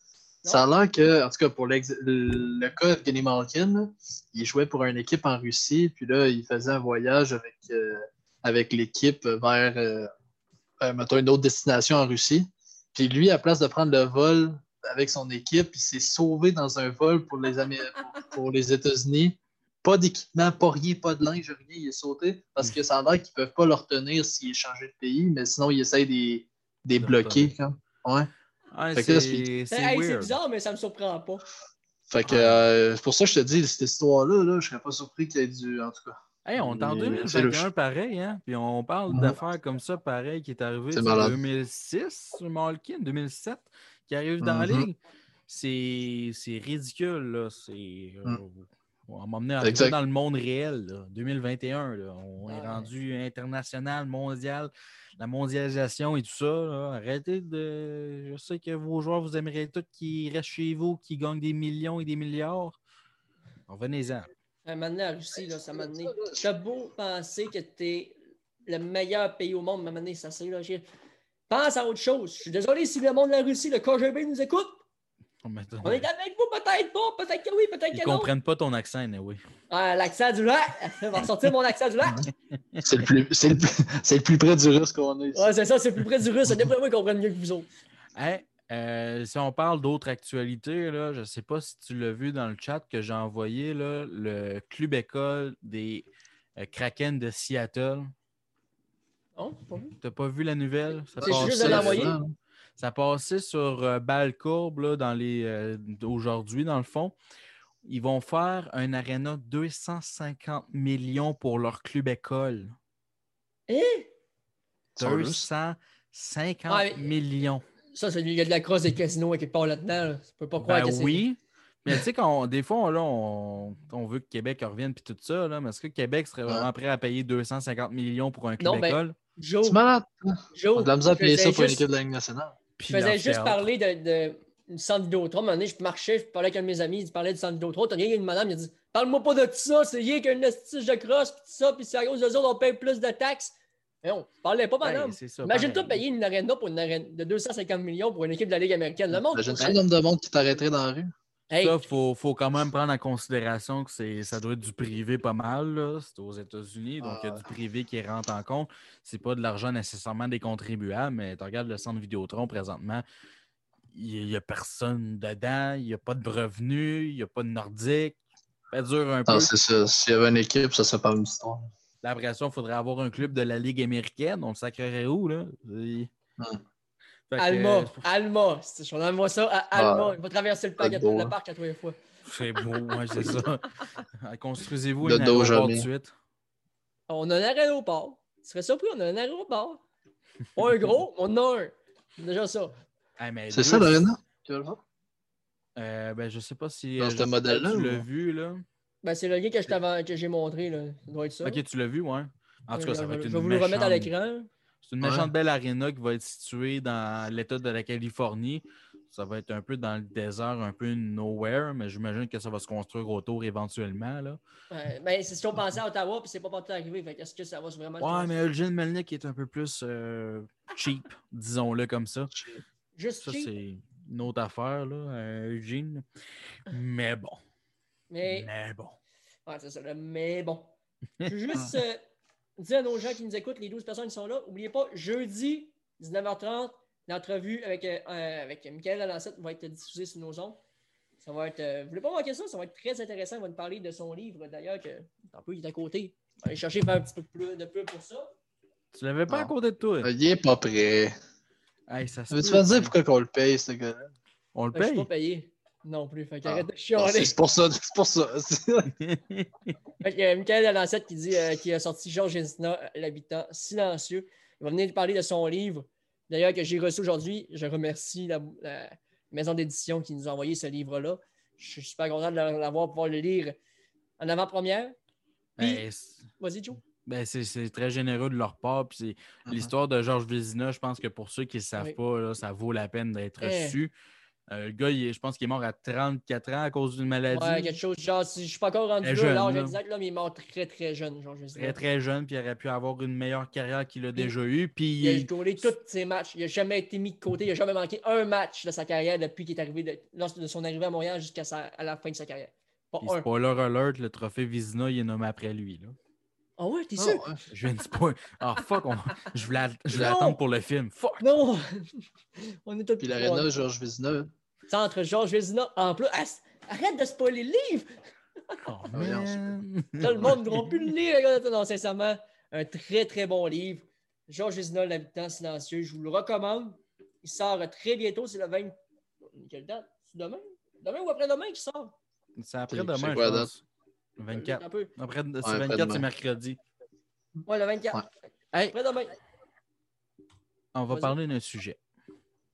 Ça a l'air que, en tout cas, pour le cas de Kenny Malkin, il jouait pour une équipe en Russie, puis là, il faisait un voyage avec, euh, avec l'équipe vers, euh, mettons, une autre destination en Russie. Puis lui, à place de prendre le vol avec son équipe, il s'est sauvé dans un vol pour les, pour les États-Unis. Pas d'équipement, pas rien, pas de linge, rien. Il est sauté parce que ça a l'air qu'ils ne peuvent pas le retenir s'il est changé de pays, mais sinon, il essaie de les bloquer. Ouais. C'est bizarre, mais ça me surprend pas. Fait que euh, pour ça que je te dis, cette histoire-là, là, je serais pas surpris qu'il y ait du. En tout cas. Hey, on est en 2021 pareil, hein? Puis on parle d'affaires comme ça, pareil, qui est arrivé en 2006 sur Malkin, 2007, qui arrive dans la mm-hmm. ligue. C'est ridicule, là. C'est. Euh, mm. On m'a emmené dans le monde réel, 2021. On est rendu international, mondial la mondialisation et tout ça. Arrêtez de. Je sais que vos joueurs, vous aimeriez tous qu'ils restent chez vous, qu'ils gagnent des millions et des milliards. Revenez-en. Maintenant, la Russie, là, ça m'a donné. T'as beau penser que t'es le meilleur pays au monde, mais maintenant, ça c'est là. Pense à autre chose. Je suis désolé si le monde de la Russie, le KGB nous écoute. On est avec vous, peut-être pas, peut-être que oui, peut-être que non. Ils comprennent pas ton accent, oui. Ah, l'accent du lac. On va sortir mon accent du lac. c'est le, plus, c'est, le, c'est le plus près du russe qu'on a ici. Ouais, c'est ça, c'est le plus près du russe. D'après moi, ils comprennent mieux que vous autres. Hey, euh, si on parle d'autres actualités, là, je ne sais pas si tu l'as vu dans le chat que j'ai envoyé, là, le club école des euh, Kraken de Seattle. Non, vu. T'as pas vu la nouvelle? Ça c'est juste de l'envoyer. Ça passait sur euh, balle courbe dans les euh, aujourd'hui, dans le fond. Ils vont faire un aréna 250 millions pour leur club école. Eh? 250 millions. Ça, c'est il y a de la crosse des casinos quelque part là-dedans. Tu peux pas croire ben que c'est. Oui. Mais tu sais, des fois, là, on, veut que Québec revienne puis tout ça, là, mais est-ce que Québec serait vraiment prêt à payer 250 millions pour un club non, ben, école? Joe. Joe, on a de la à payer ça pour une équipe de la Ligue nationale. Je faisais juste parler de, de centre Vidéotron. Un moment je marchais, je parlais avec un de mes amis, il parlait du centre Vidéotron. T'as rien une madame, il a dit Parle-moi pas de tout ça, c'est rien qu'un estige de crosse, puis tout ça, puis c'est à cause de autres, on paye plus de taxes. Mais on parlait pas, ben, madame. Imagine-toi payer une arena pour une arena de 250 millions pour une équipe de la Ligue américaine. Le monde. Imagine-toi le nombre de monde qui t'arrêterait dans la rue. Il faut, faut, quand même prendre en considération que ça doit être du privé pas mal. C'est aux États-Unis, donc il y a du ah. privé qui rentre en compte. C'est pas de l'argent nécessairement des contribuables, mais tu regardes le centre Vidéotron présentement, il n'y a personne dedans, il n'y a pas de revenus, il n'y a pas de nordique. Ça dure un peu. c'est ça. S'il y avait une équipe, ça serait pas une histoire. L'impression il faudrait avoir un club de la Ligue américaine. On le sacrerait où, là? Alma, Alma. On envoie ça à Alma. il va traverser le parc, à, le parc à tous les fois. C'est beau, ouais, c'est ça. Construisez-vous un aéroport de suite. On a un aéroport. Tu serais surpris, on a un aéroport. Pas un gros, on en a un. Déjà ça c'est ça, l'arena? Tu veux le voir? Euh, ben, je sais pas si. Dans euh, ce modèle-là. Tu l'as vu, là? Ben, c'est le lien que, que j'ai montré, là. Ça doit être ça. Ok, tu l'as vu, ouais. En tout cas, ça va être une. Je vais vous le remettre à l'écran. C'est une méchante belle arena qui va être située dans l'État de la Californie. Ça va être un peu dans le désert, un peu nowhere, mais j'imagine que ça va se construire autour éventuellement. Là. ben, c'est ce qu'on pensait à Ottawa, puis c'est pas partout arrivé. Est-ce que ça va vraiment. Ouais, mais Eugene Melnick est un peu plus euh, cheap, disons-le comme ça. Juste ça, c'est une autre affaire, là, euh, Eugene. Mais bon. Mais, mais bon. Ouais, c'est ça, mais bon. Je veux juste euh, dire à nos gens qui nous écoutent, les 12 personnes qui sont là, n'oubliez pas, jeudi, 19h30, l'entrevue avec, euh, avec Michael Alancette va être diffusée sur nos ondes. Ça va être. vous voulez pas manquer ça? Ça va être très intéressant. On va nous parler de son livre, d'ailleurs, que un peu, il est à côté. On va aller chercher faire un petit peu plus de pub pour ça. Tu l'avais pas à côté de toi? Il est pas prêt. Hey, ça tu vas dire pourquoi on le paye, ce gars-là? On le paye? Je suis pas payé non plus. Fait qu'arrête ah. de chialer. C'est pour ça. C'est pour ça. fait que, euh, Michael Alancette qui dit euh, qui a sorti Georges Gensina, l'habitant silencieux. Il va venir nous parler de son livre. D'ailleurs, que j'ai reçu aujourd'hui. Je remercie la, maison d'édition qui nous a envoyé ce livre-là. Je suis super content de l'avoir, pouvoir le lire en avant-première. Ben, vas-y, Joe. Ben, c'est très généreux de leur part. Puis uh-huh. l'histoire de Georges Vézina, je pense que pour ceux qui ne savent pas, ça vaut la peine d'être eh. reçu. Euh, le gars, je pense qu'il est mort à 34 ans à cause d'une maladie. Ouais, quelque chose. Genre, si je suis pas encore rendu là, l'âge exact, là, mais il est mort très, très jeune. Genre, très, très jeune, puis il aurait pu avoir une meilleure carrière qu'il a déjà eu. Puis il a joué tous ses matchs. Il n'a jamais été mis de côté. Il n'a jamais manqué un match de sa carrière depuis qu'il est arrivé, de, de son arrivée à Montréal jusqu'à la fin de sa carrière. Pas spoiler alert, le trophée Vizina, il est nommé après lui. Là. Ah ouais, t'es ah sûr? Je viens de spoiler. Ah fuck, je voulais, l'attendre pour le film. Fuck! Non! on est Puis l'aréna Georges Vizina. C'est entre Georges Vézina. En plus, arrête de spoiler le livre! Oh, Tout le monde ne plus le lire. Non, sincèrement, un très très bon livre. Georges Vézina, l'habitant silencieux, je vous le recommande. Il sort très bientôt, c'est le 20. Quelle date? C'est demain? Demain ou après-demain qu'il sort? C'est après-demain, je pense. 24. Après, c'est 24, c'est mercredi. Ouais, le 24. Après demain. On va parler d'un sujet.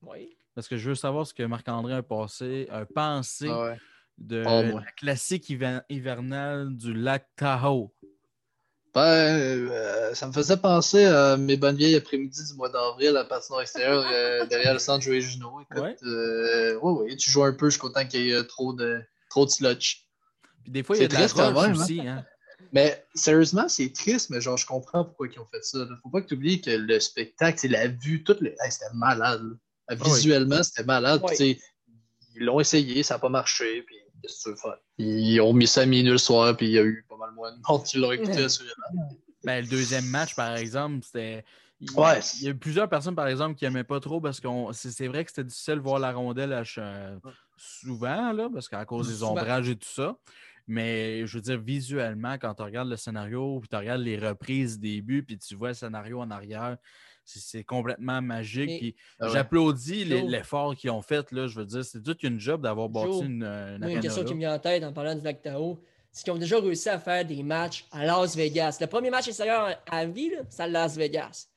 Oui. Parce que je veux savoir ce que Marc-André a, passé, a pensé ah de la classique hivernale du lac Tahoe. Ben, euh, ça me faisait penser à mes bonnes vieilles après-midi du mois d'avril à patinoire extérieur euh, derrière le centre jouer Juno. Écoute, ouais. Euh, ouais, tu joues un peu jusqu'au temps qu'il y ait trop de, trop de sludge. Puis des fois, il y a de la quand même, hein. aussi. Hein. Mais sérieusement, c'est triste, mais genre, je comprends pourquoi ils ont fait ça. Faut pas que tu oublies que le spectacle, c'est la vue, tout le... c'était malade. Ah Visuellement, c'était malade. ils l'ont essayé, ça n'a pas marché. Puis, qu'est-ce que tu veux faire? Ils ont mis ça à minuit le soir, puis il y a eu pas mal moins de monde qui l'ont écouté, assurément. Ben, le deuxième match, par exemple, c'était. Il, ouais. il y a eu plusieurs personnes, par exemple, qui n'aimaient pas trop parce que c'est vrai que c'était difficile de voir la rondelle souvent, là, parce qu'à cause des ombrages et tout ça. Mais je veux dire, visuellement, quand tu regardes le scénario, puis tu regardes les reprises des buts, puis tu vois le scénario en arrière, c'est complètement magique. Ah j'applaudis l'effort qu'ils ont fait. Là, je veux dire, c'est toute une job d'avoir bâti une, une, une question qui me vient en tête en parlant du Lac Tahoe, c'est qu'ils ont déjà réussi à faire des matchs à Las Vegas. Le premier match extérieur à vie, c'est à Las Vegas.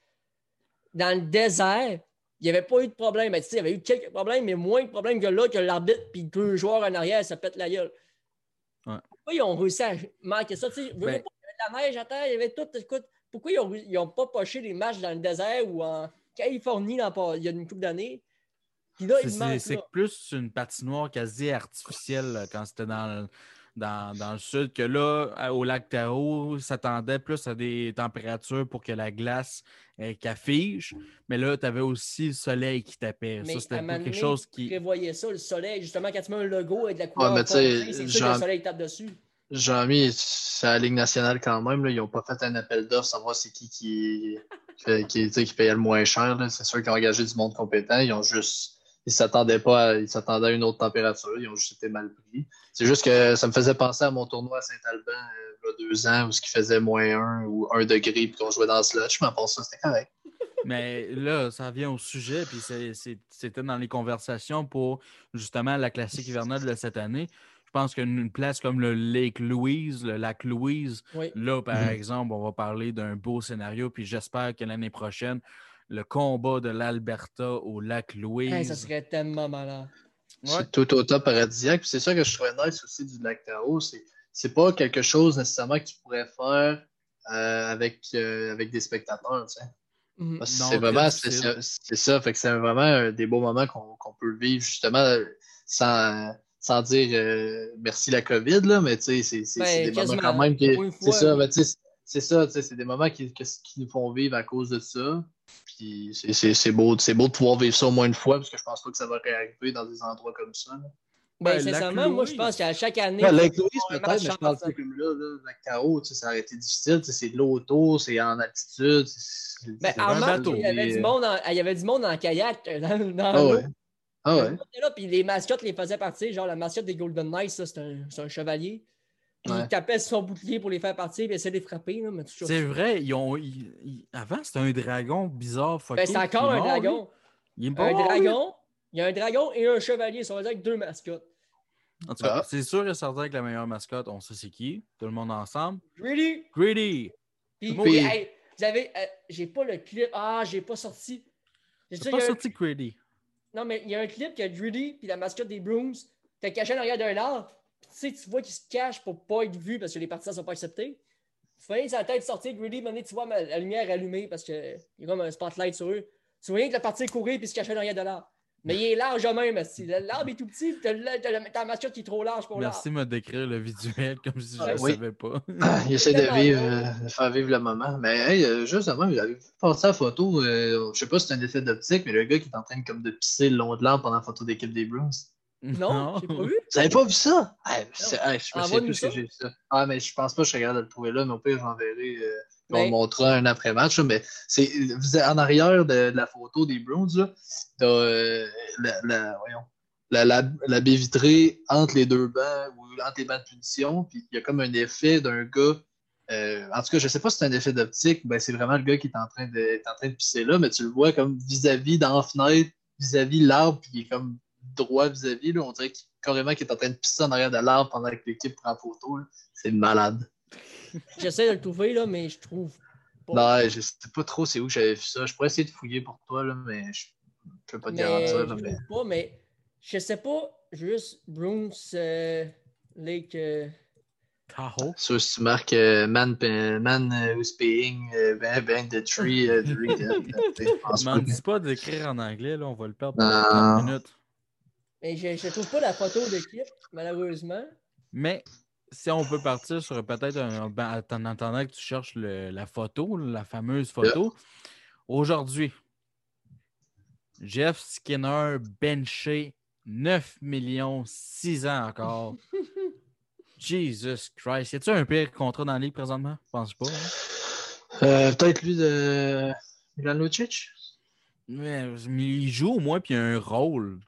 Dans le désert, il n'y avait pas eu de problème. il y avait eu quelques problèmes, mais moins de problèmes que là, que l'arbitre puis deux joueurs en arrière, ça pète la gueule. Pourquoi ils ont réussi à manquer ça? Ben... Il y avait la neige à terre, il y avait tout. Écoute, pourquoi ils n'ont pas poché les matchs dans le désert ou en Californie il y a une couple d'années? C'est plus une patinoire quasi artificielle quand c'était dans, dans, dans, le sud que là, au lac Tahoe, s'attendait plus à des températures pour que la glace euh, qu'affiche. Mais là, tu avais aussi le soleil qui tapait. ça, c'était quelque chose qui. prévoyait ça, le soleil. Justement, quand tu mets un logo avec de la couleur, c'est sûr que le soleil tape dessus. Jean-Mi, c'est la Ligue nationale quand même. Ils n'ont pas fait un appel d'offres, savoir c'est qui qui, qui, payait le moins cher. C'est sûr qu'ils ont engagé du monde compétent. Ils ont juste. Ils s'attendaient pas ils s'attendaient à une autre température. Ils ont juste été mal pris. C'est juste que ça me faisait penser à mon tournoi à Saint-Alban euh, il y a deux ans où ce qui faisait moins un ou un degré puis qu'on jouait dans ce Je m'en pense ça, c'était correct. Mais là, ça vient au sujet, puis c'était dans les conversations pour justement la classique hivernale de cette année. Je pense qu'une place comme le Lake Louise, le lac Louise, là, par mhm. exemple, on va parler d'un beau scénario. Puis j'espère que l'année prochaine, le combat de l'Alberta au lac Louise. ça serait tellement malin. C'est tout autant paradisiaque. c'est ça que je trouvais nice aussi du lac Tahoe. C'est, c'est pas quelque chose nécessairement que tu pourrais faire euh, avec, euh, avec des spectateurs. Mhm. C'est vraiment c'est, ça. Fait que c'est vraiment des beaux moments qu'on, qu'on peut vivre justement sans sans dire euh, merci la COVID, là, mais c'est, c'est ben, des moments quand même qui. C'est ça, c'est ça, c'est des moments qui, qui, nous font vivre à cause de ça. Puis c'est beau, beau de pouvoir vivre ça au moins une fois, parce que je pense pas que ça va réarriver dans des endroits comme ça. Ben, ben sincèrement, moi, je pense qu'à chaque année. Ben, peut-être, mais je parle de comme là, là, la K.O., ça aurait été difficile. C'est de l'auto, c'est en altitude. Ben, en bateau. Il y, avait du monde en, il y avait du monde en kayak euh, dans, dans ah, ouais. Ah ouais. Là, puis les mascottes les faisaient partir. Genre, la mascotte des Golden Knights, c'est un, un, chevalier. il tapait son bouclier pour les faire partir et essayer de les frapper. C'est vrai, ils ont, avant, c'était un dragon bizarre. Ben, c'est encore un dragon. Il est un dragon. Il y a un dragon et un chevalier. Ça veut dire avec deux mascottes. En tout cas, ah. c'est sûr et certain que la meilleure mascotte, on sait c'est qui. Tout le monde ensemble. Greedy! Greedy! Puis, vous avez. Euh, j'ai pas le clip. Ah, j'ai pas sorti. J'ai pas sorti Greedy. Non, mais il y a un clip a Drudy puis la mascotte des Brooms. T'es caché en arrière d'un arbre. tu sais, tu vois qu'il se cache pour pas être vu parce que les partisans sont pas acceptés. Tu vois sa tête sortir, Greedy, tu vois la lumière allumée parce qu'il y a comme un spotlight sur eux. Tu voyais que la partie courait puis se cachait derrière de l'arbre. Mais il est large même. L'arbre est tout petit, t'as la mascotte qui est trop large pour l'arbre. Merci de me décrire le visuel comme si je ne savais pas. il essaie de, vivre, euh, de faire vivre le moment. Mais hey, euh, justement, j'avais pensé à la photo. Euh, je sais pas si c'est un effet d'optique, mais le gars qui est en train comme de pisser le long de l'arbre pendant la photo d'équipe des Bruins. Non, j'ai pas vu. Vous avez pas vu ça? je me sais plus que j'ai vu ça. Ah, mais je pense pas que je serais capable de le trouver là, mais au pire, j'enverrai. On ben- montrera un après-match, mais c'est en arrière de, la photo des Browns, t'as euh, la, la, voyons, la, la, baie vitrée entre les deux bancs ou entre les bancs de punition, puis il y a comme un effet d'un gars. Euh, en tout cas, je sais pas si c'est un effet d'optique, ben c'est vraiment le gars qui est en train de, est en train de pisser là, mais tu le vois comme vis-à-vis dans la fenêtre, vis-à-vis l'arbre, puis il est comme droit vis-à-vis. on dirait qu'il, carrément qu'il est en train de pisser en arrière de l'arbre pendant que l'équipe prend photo. C'est malade. J'essaie de le trouver, là, mais je trouve pas. Non, je sais pas trop c'est où j'avais vu ça. Je pourrais essayer de fouiller pour toi, là, mais je peux pas te garantir. Là, mais... Pas, mais je sais pas, juste Bruins euh, Lake. Euh... Tahoe. Ça, si tu marques euh, Man, man uh, who's paying uh, ben, ben the tree, uh, the M'en dis pas d'écrire en anglais, là, on va le perdre pour 30 minutes. Mais je, je trouve pas la photo d'équipe, malheureusement. Mais si on peut partir sur peut-être un. Ben, en attendant que tu cherches la photo, la fameuse photo. Aujourd'hui, Jeff Skinner benché 9 millions, 6 ans encore. Jesus Christ. Y a-tu un pire contrat dans la ligue présentement? Je pense pas. Hein? Euh, peut-être lui de Milan Lucic? Mais, il joue au moins, puis il a un rôle.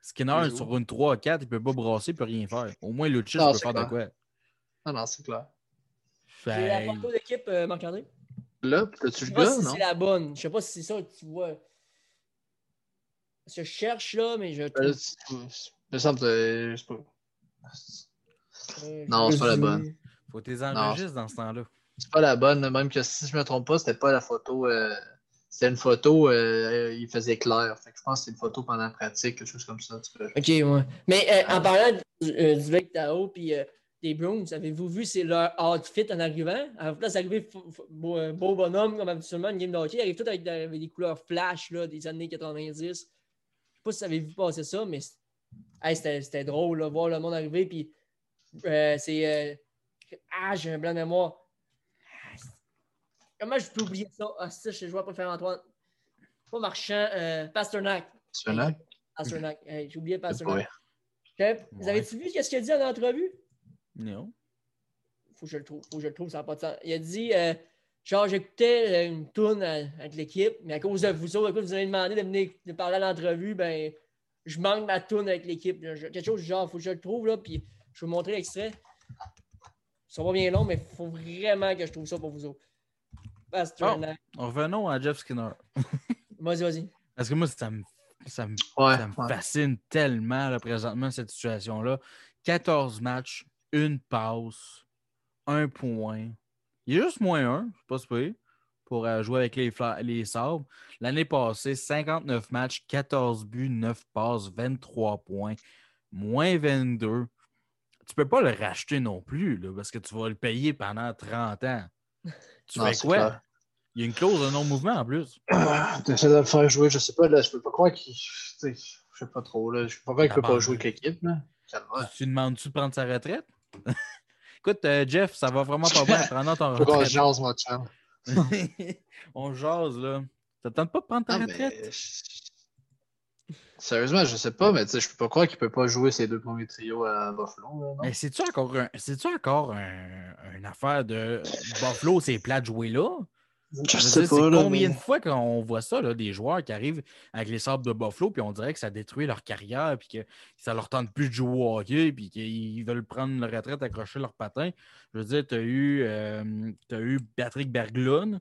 Skinner, sur une 3-4, il peut pas brasser, il peut rien faire. Au moins, le peut faire de quoi. Ah non, c'est clair. J'ai la photo d'équipe, euh, Marc-André. Là, as-tu le gars, si non? c'est la bonne. Je sais pas si c'est ça que tu vois. Je cherche là, mais je. Euh, me semble que c'est pas. Euh, non, c'est pas la bonne. Faut tes enregistres dans ce temps-là. C'est pas la bonne, même que si je me trompe pas, c'était pas la photo. Euh... C'était une photo, euh, il faisait clair. Je pense que c'est une photo pendant la pratique, quelque chose comme ça. Ok, ouais. Mais euh, en parlant du du Tao et euh, des Browns, avez-vous vu c'est leur outfit en arrivant? La place d'arriver beau, beau, bonhomme comme habituellement une game de hockey, ils arrivent tous avec, des couleurs flash là, des années 90. Je sais pas si vous avez vu passer ça, mais c'était drôle de voir le monde arriver. Puis c'est. ah, j'ai un blanc de mémoire. Comment je peux oublier ça? Ah, ça, je vois pas faire Antoine. Pas Marchand, euh, Pasternak. Pasternak? Pasternak. J'ai oublié Pasternak. Vous avez-tu vu ce qu'il a dit en entrevue? Non. Faut que je le trouve. Faut que je le trouve, ça n'a pas de sens. Il a dit euh, genre, j'écoutais euh, une tourne avec l'équipe, mais à cause de vous autres, vous avez demandé de venir de parler à l'entrevue, ben, je manque ma tourne avec l'équipe. Quelque chose du genre, faut que je le trouve, là, puis je vais vous montrer l'extrait. Ça va bien long, mais il faut vraiment que je trouve ça pour vous autres. Revenons à Jeff Skinner. vas-y, vas-y. Parce que moi, ça me, ça me, fascine tellement là, présentement cette situation-là. 14 matchs, une passe, un point. Il est juste moins un, je sais pas pour euh, jouer avec les, les sabres. L'année passée, 59 matchs, 14 buts, 9 passes, 23 points, moins 22. Tu peux pas le racheter non plus, là, parce que tu vas le payer pendant 30 ans. Tu fais quoi? Il y a une clause de non-mouvement en plus. tu essaies de le faire jouer, je sais pas, là, je peux pas croire qu'il. Je sais pas trop, là. Je peux pas croire qu'il peut pas jouer avec l'équipe, là. Tu, demandes-tu de prendre sa retraite? Écoute, euh, Jeff, ça va vraiment pas bien. Prends ton retraite. On jase, mon chum. On jase, là. Ça te tente pas de prendre ta retraite? Sérieusement, je sais pas, mais je peux pas croire qu'il peut pas jouer ces deux premiers trios à Buffalo. mais c'est-tu encore, un, c'est-tu encore un, une affaire de Buffalo, c'est plat de jouer là? Je, sais pas. Là, combien de fois qu'on voit ça, là, des joueurs qui arrivent avec les sables de Buffalo, puis on dirait que ça détruit leur carrière, puis que ça leur tente plus de jouer au hockey, puis qu'ils veulent prendre leur retraite, accrocher leur patin. Je veux dire, tu as eu, euh, eu Patrick Berglund,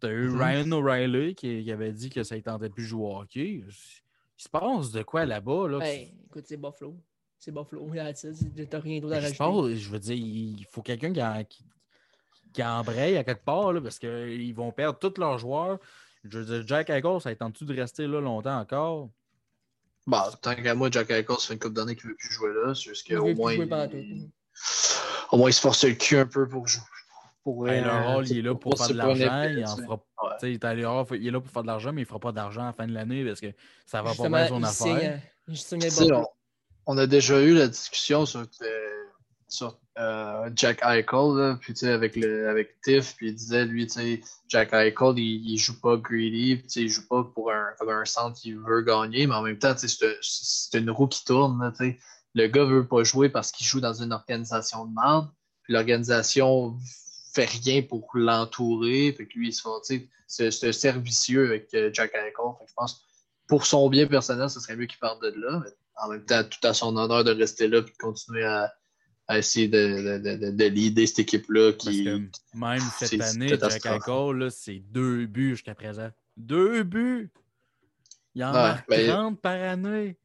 tu as eu mm-hmm. Ryan O'Reilly qui, avait dit que ça ne tentait plus de jouer au hockey. Il se passe de quoi là-bas? Là? Ben, écoute, c'est Buffalo. C'est Buffalo. T'as rien d'autre à rajouter. Je, veux dire, il faut quelqu'un qui, qui, embraye à quelque part là, parce qu'ils vont perdre tous leurs joueurs. Je veux dire, Jack Eichel, ça tente-tu de rester là longtemps encore? Bon, tant qu'à moi, Jack Eichel, ça fait une couple d'années qu'il ne veut plus jouer là. C'est juste qu'au moins. Il... Au moins, il se force le cul un peu pour jouer. Pour, ben, le rôle, il est là pour faire de l'argent. Il en fera Il, est allé, il est là pour faire de l'argent, mais il ne fera pas d'argent à la fin de l'année parce que ça va pas bien son affaire. on, on, a déjà eu la discussion sur, sur euh, Jack Eichel, puis avec, le, avec Tiff, puis il disait, lui, Jack Eichel, il, il joue pas greedy, il joue pas pour un, comme un centre qui veut gagner, mais en même temps, c'est une roue qui tourne. le gars veut pas jouer parce qu'il joue dans une organisation de merde, puis l'organisation fait rien pour l'entourer, fait que lui, il se c'est servicieux avec euh, Jack Eichel. je pense pour son bien personnel, ce serait mieux qu'il parte de là, mais en même temps, tout à son honneur de rester là et de continuer à, à essayer de, de, cette équipe-là. Qui, même cette année, Jack Eichel, c'est deux buts jusqu'à présent. Deux buts! Il y en a 30 par année.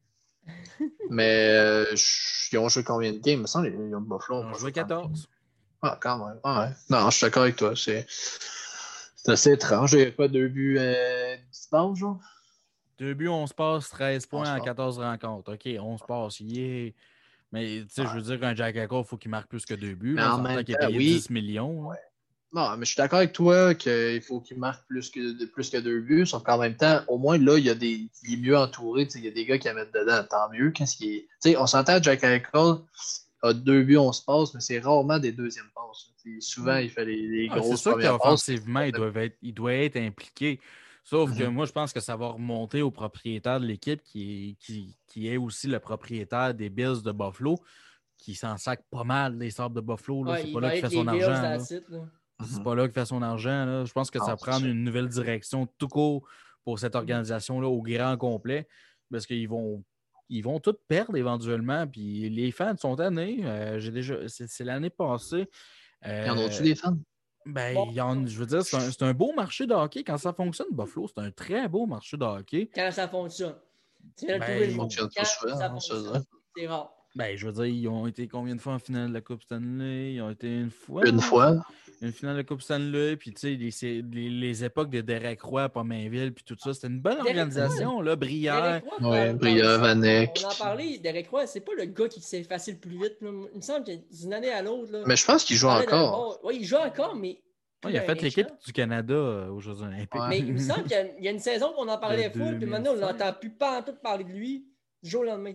Mais euh, ils ont joué combien de games? Ça, ils ont Buffalo. Ils ont joué 14. Ah, quand même. Ah, ouais. Non, je suis d'accord avec toi. C'est assez étrange. Il n'y a pas deux buts euh, dimanche, genre? Deux buts, on se passe 13 points en 14 rencontres. OK, on se passe. Yeah. Mais tu sais, je veux dire qu'un Jack Eichel, il faut qu'il marque plus que deux buts. Mais en même temps, payé 10 millions. Non, mais je suis d'accord avec toi qu'il faut qu'il marque plus que, plus que deux buts, sauf qu'en même temps, au moins là, il, y a des, il est mieux entouré. Il y a des gars qui la mettent dedans, tant mieux. Qu'est-ce qui est... sais, on s'entend Jack Eichel a deux buts, on se passe, mais c'est rarement des deuxièmes passes. souvent, il fait les, ah, grosses premières passes. Offensivement, il doit, être, il doit être impliqué. Sauf que mhm. moi, je pense que ça va remonter au propriétaire de l'équipe qui, qui, qui, est aussi le propriétaire des Bills de Buffalo, qui s'en sac pas mal des sables de Buffalo. c'est pas là qu'il fait son argent. C'est pas là qu'il fait son argent. Je pense que ça prend une nouvelle direction tout court pour cette organisation-là au grand complet. Parce qu'ils vont ils vont tous perdre éventuellement. Puis les fans sont tannés. Euh, j'ai déjà, c'est, l'année passée. Euh, y en a-tu des fans? Ben, je veux dire, c'est un, beau marché de hockey. Quand ça fonctionne, Buffalo, c'est un très beau marché de hockey. Quand ça fonctionne. Tu trouver le mot. C'est rare. Ben, je veux dire, ils ont été combien de fois en finale de la Coupe Stanley? Ils ont été une fois. Une fois. Une finale de la Coupe Stanley, puis tu sais, les, les, époques de Derek Roy à Pomainville, puis tout ça, c'était une bonne organisation, là, Brière. Oui, Brière, Vanek. On en parlait, Derek Roy, c'est pas le gars qui s'efface le plus vite. Il me semble d'une année à l'autre. Mais je pense qu'il joue encore. Oui, il joue encore, mais il a fait l'équipe du Canada euh, aux Jeux Olympiques. Mais il me semble qu'il y, a une saison qu'on en parlait full, puis maintenant on n'entend plus pas en tout parler de lui du jour au lendemain.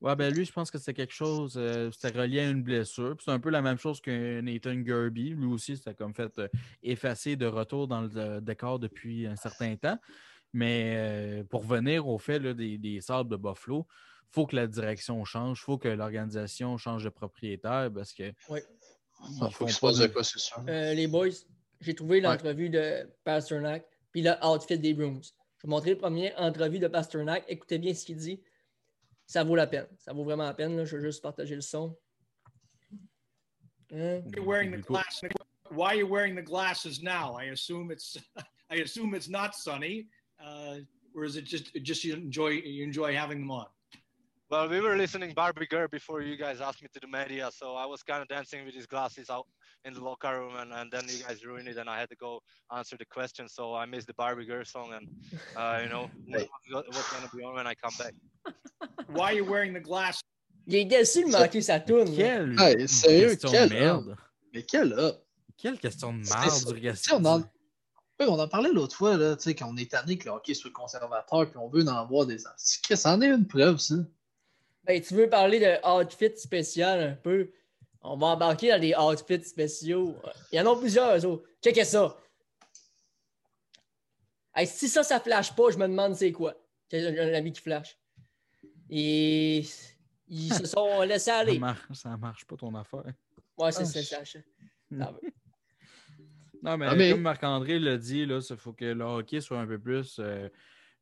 Ouais, ben lui, je pense que c'est quelque chose, euh, c'était relié à une blessure. C'est un peu la même chose que Nathan Gerby. Lui aussi, c'était comme fait euh, effacer de retour dans le décor depuis un certain temps. Mais pour venir au fait des, des sables de Buffalo, il faut que la direction change, il faut que l'organisation change de propriétaire parce que il faut se de quoi, c'est sûr. Euh, les boys, j'ai trouvé l'entrevue de Pasternak puis le outfit des Brooms. Je vais vous montrer le premier entrevue de Pasternak. Écoutez bien ce qu'il dit. Ça vaut la peine. Ça vaut vraiment la peine. Là. Je vais juste partager le son. You're wearing the. Why are you wearing the glasses now? I assume it's I assume it's not sunny. Uh, or is it just just you enjoy you enjoy having them on? Well, we were listening Barbie Girl before you guys asked me to the media, so I was kind of dancing with these glasses out in the locker room, and, and then you guys ruined it, and I had to go answer the question. So I missed the Barbie Girl song, and uh, you know what's gonna be on when I come back. Why are you wearing the glass? Il est déçu de manquer sa tourne. Quelle hey, sérieux, quelle merde. Mais quelle up. Quelle question de merde du gars. On en... Oui, on en parlait l'autre fois, là, quand on est tanné que le hockey soit conservateur, puis on veut en voir des. Ça en est une preuve, ça. Tu veux parler de outfit spécial un peu? On va embarquer dans des outfits spéciaux. Il y en a plusieurs, eux Checkez ça. si ça, ça flash pas, je me demande c'est quoi. J'ai un ami qui flash. Et ils se sont laissés aller. Ça marche, ça marche pas ton affaire. Ouais, c'est ça, ça. Non, mais, ah, mais... comme Marc-André l'a dit, il faut que le hockey soit un peu plus. Euh,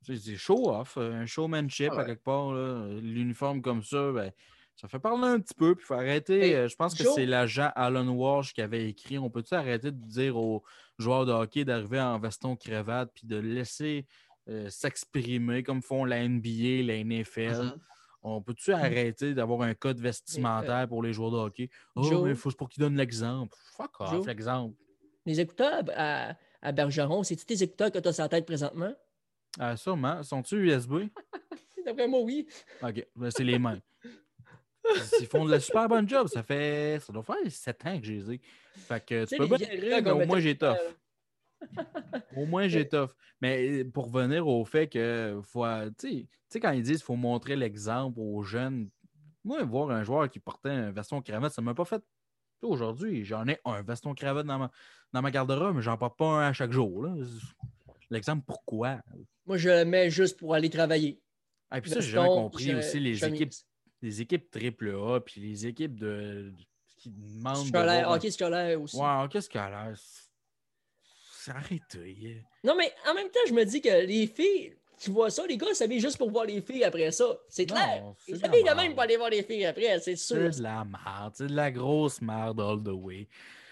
c'est show-off, euh, un showmanship ah à quelque part. L'uniforme comme ça, ben, ça fait parler un petit peu. Puis il faut arrêter. Euh, je pense que c'est l'agent Alan Walsh qui avait écrit On peut-tu arrêter de dire aux joueurs de hockey d'arriver en veston-cravate puis de laisser euh, s'exprimer comme font la NBA, la NFL mm-hmm. On peut-tu arrêter d'avoir un code vestimentaire pour les joueurs de hockey? Oh, mais il faut pour qu'ils donnent l'exemple. Fuck off, l'exemple. Les écouteurs à, à Bergeron, c'est-tu tes écouteurs que tu as sur la tête présentement? Ah, sûrement. Sont-ils USB? D'après moi, oui. OK. Ben, c'est les mêmes. Ils font de la super bonne job. Ça fait. Ça doit faire 7 ans que j'ai les Fait que tu peux bien rire, mais au moins j'ai tough. Au moins, j'étoffe. Mais euh, pour revenir au fait que, faut, euh, tu sais, quand ils disent qu'il faut montrer l'exemple aux jeunes, moi, voir un joueur qui portait un veston cravate, ça ne m'a pas fait. Aujourd'hui, j'en ai un veston cravate dans ma, dans ma garde-robe, mais j'en porte pas un à chaque jour. L'exemple, pourquoi? Moi, je le mets juste pour aller travailler. Et ah, puis ça, j'ai jamais compris aussi les équipes, les équipes AAA, puis les équipes de, qui demandent. Scolaire, hockey scolaire aussi. Ouais, hockey scolaire. Arrêtez. Non, mais en même temps, je me dis que les filles, tu vois ça, les gars s'habillent juste pour voir les filles après ça. C'est clair. Ils s'habillent quand même pour aller voir les filles après, c'est sûr. C'est de la merde. C'est de la grosse merde all the way.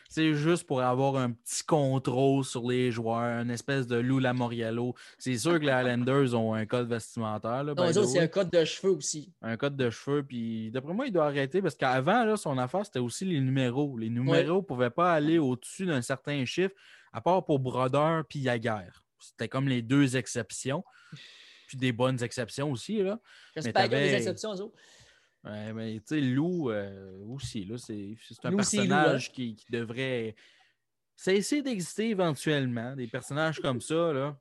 C'est juste pour avoir un petit contrôle sur les joueurs, une espèce de Lula Moriello. C'est sûr que les Highlanders ont un code vestimentaire. Là, non, c'est un code de cheveux aussi. Un code de cheveux. Puis d'après moi, il doit arrêter parce qu'avant, son affaire, c'était aussi les numéros. Les numéros ne pouvaient pas aller au-dessus d'un certain chiffre à part pour Brodeur puis Yaguerre. C'était comme les deux exceptions. Puis des bonnes exceptions aussi. Là. J'espère qu'il y a des exceptions, autres. Ouais, mais tu sais, Lou euh, aussi, là, c'est, un personnage hein. qui, devrait cesser d'exister éventuellement. Des personnages comme ça, là.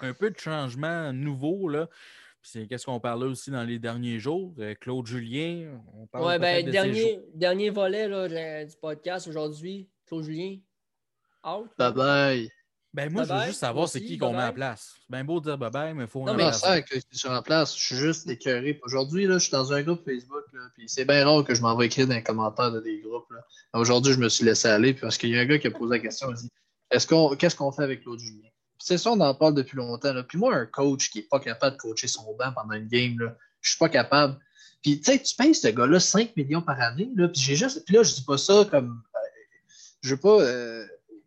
Un peu de changement nouveau, là. C'est qu'est-ce qu'on parlait aussi dans les derniers jours. Euh, Claude Julien, on parle ouais, ben, dernier, dernier volet là, du podcast aujourd'hui. Claude Julien, Bye bye. Ben moi, je veux juste savoir c'est qui qu'on met en place. C'est bien beau de dire bye bye, mais il faut. Non, mais ça que je suis en place. Je suis juste écœuré. Aujourd'hui, je suis dans un groupe Facebook. Là, puis c'est bien rare que je m'envoie écrire dans les commentaires de des groupes. Aujourd'hui, je me suis laissé aller parce qu'il y a un gars qui a posé la question. Il dit Est-ce qu'on, Qu'est-ce qu'on fait avec Claude Julien? C'est ça, on en parle depuis longtemps. Là. Puis moi, un coach qui n'est pas capable de coacher son banc pendant une game, là, je suis pas capable. Puis tu sais, tu payes ce gars-là 5 millions par année. Là, puis j'ai juste. Puis là, je dis pas ça comme. Euh, je veux pas. Euh,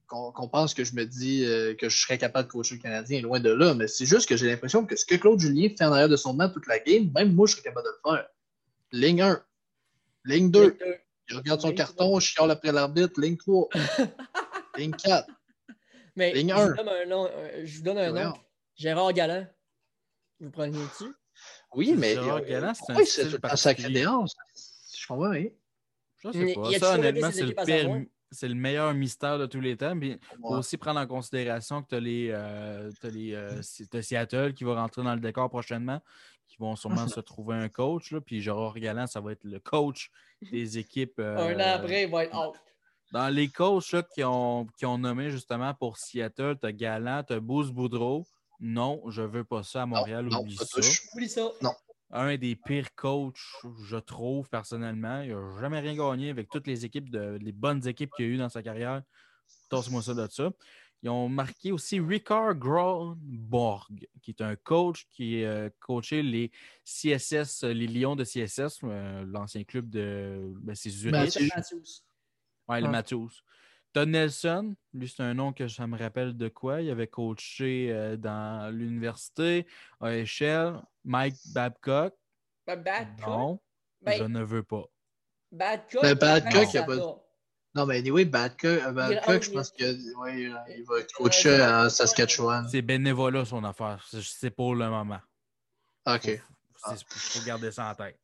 qu'on pense que je me dis euh, que je serais capable de coacher le Canadien, loin de là, mais c'est juste que j'ai l'impression que ce que Claude Julien fait en arrière de son banc toute la game, même moi, je serais capable de le faire. Ligne 1, ligne 2, il regarde son carton, je chiale après l'arbitre, ligne 3, ligne 4, mais ligne 1. Euh, je vous donne un nom, Gérard Galland. Vous prenez dessus? Oui, mais Gérard Galland, c'est un particulier. sacré déance. Je comprends, oui. Je sais pas. Ça, honnêtement, c'est le pire c'est le meilleur mystère de tous les temps. Il faut aussi prendre en considération que tu as, les, euh, les euh, Seattle qui va rentrer dans le décor prochainement, qui vont sûrement se trouver un coach. Là, puis Gérard Galland, ça va être le coach des équipes. un an euh, après, il va être out. Dans les coachs qui, ont, qui ont nommé justement pour Seattle, tu as Galland, tu as Boudreau. Non, je ne veux pas ça à Montréal. oublie ça. Oublie ça. Non un des pires coachs, je trouve, personnellement. Il n'a jamais rien gagné avec toutes les équipes, de, les bonnes équipes qu'il a eues dans sa carrière. Tasse-moi ça de ça. Ils ont marqué aussi Ricard Gronborg, qui est un coach qui a euh, coaché les CSS, les Lions de CSS, euh, l'ancien club de. Ben, c'est Zurich. Ouais, le ah. Matthews. Todd Nelson, lui, c'est un nom que ça me rappelle de quoi. Il avait coaché euh, dans l'université, à échelle. Mike Babcock? Babcock? Non, ben, je ne veux pas. Babcock? Ben, Babcock, il a pas... Non, mais anyway, Babcock, euh, Babcock je pense qu'il ouais, il va coacher à Saskatchewan. C'est bénévolat, son affaire. C'est pour le moment. OK. Il faut, garder ça en tête.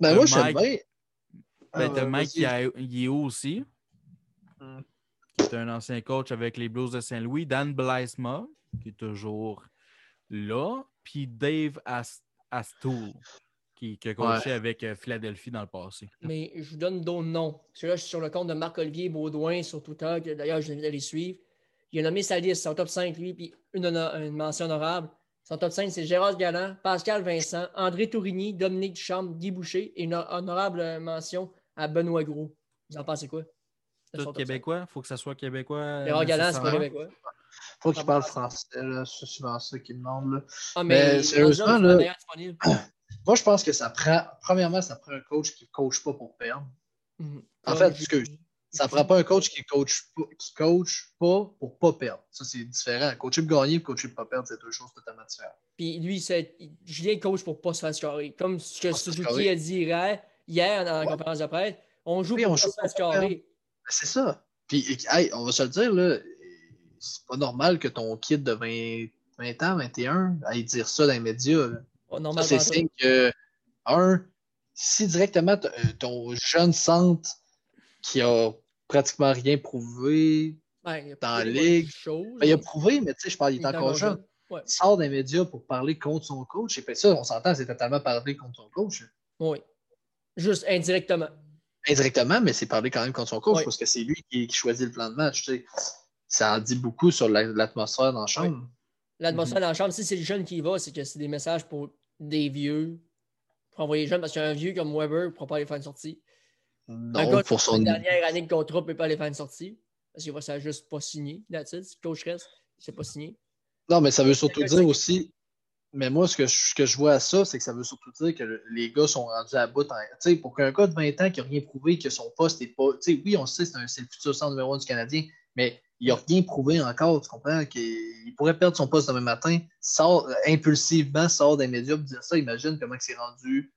Ben, moi, j'aime bien. Ben, t'as Mike qui est aussi. Hmm qui est un ancien coach avec les Blues de Saint-Louis, Dan Blysma, qui est toujours là, puis Dave Astoul, qui, a coaché avec euh, Philadelphie dans le passé. Mais je vous donne d'autres noms. Parce là, je suis sur le compte de Marc-Olivier Baudouin sur Twitter, d'ailleurs, je vous invite à les suivre. Il a nommé sa liste, son top 5, lui, puis une, une mention honorable. Son top 5, c'est Gérard Galland, Pascal Vincent, André Tourigny, Dominique Duchamp, Guy Boucher et une honorable mention à Benoît Gros. Vous en pensez quoi? Tout québécois? Faut que ça soit québécois. Les Galant, c'est pas québécois. Faut qu'il parle français, C'est souvent ça qu'il demande, là. Ah, mais, sérieusement, là. Moi, je pense que ça prend. Premièrement, ça prend un coach qui ne coach pas pour perdre. Mhm. En fait, excuse. Ça ne prend pas un coach qui coach pas, qui coach pas pour pas perdre. Ça, c'est différent. Coacher pour gagner et coacher pour pas perdre, c'est deux choses totalement différentes. Puis lui, c'est Julien coach pour pas se faire scorer. Comme ce que Suzuki a dit hier, hier dans la conférence de presse, on joue pour pas se faire scorer. C'est ça. Puis, on va se le dire, là, c'est pas normal que ton kid de 20, 20 ans, 21, aille dire ça dans les médias. c'est signe que, un, si directement euh, ton jeune centre qui a pratiquement rien prouvé, Ben, dans la ligue. Ben, il a prouvé, mais tu sais, je parle, il est, encore jeune. Il sort des médias pour parler contre son coach. Et puis ça, on s'entend, c'est totalement parler contre son coach. Oui. Juste indirectement. Indirectement, mais c'est parler quand même contre son coach parce que c'est lui qui, choisit le plan de match. Tu sais. Ça en dit beaucoup sur l'atmosphère dans la chambre. L'atmosphère dans la chambre, si c'est les jeunes qui y vont, c'est que c'est des messages pour des vieux, pour envoyer les jeunes, parce qu'un vieux comme Weber ne pourra pas aller faire une sortie. Non, un gars pour son. dernière année de contrat ne peut pas aller faire une sortie. Parce qu'il va ça juste pas signer. Le coach reste, il ne pas signé. Non, mais ça veut surtout dire aussi. Mais moi, ce que, je, que je vois à ça, c'est que ça veut surtout dire que les gars sont rendus à bout. sais, pour qu'un gars de 20 ans qui n'a rien prouvé, que son poste n'est pas. Oui, on sait, c'est le futur centre numéro 1 du Canadien, mais il n'a rien prouvé encore, tu comprends? Qu'il pourrait perdre son poste demain matin, sort impulsivement, sort des médias pour dire ça. Imagine comment c'est rendu.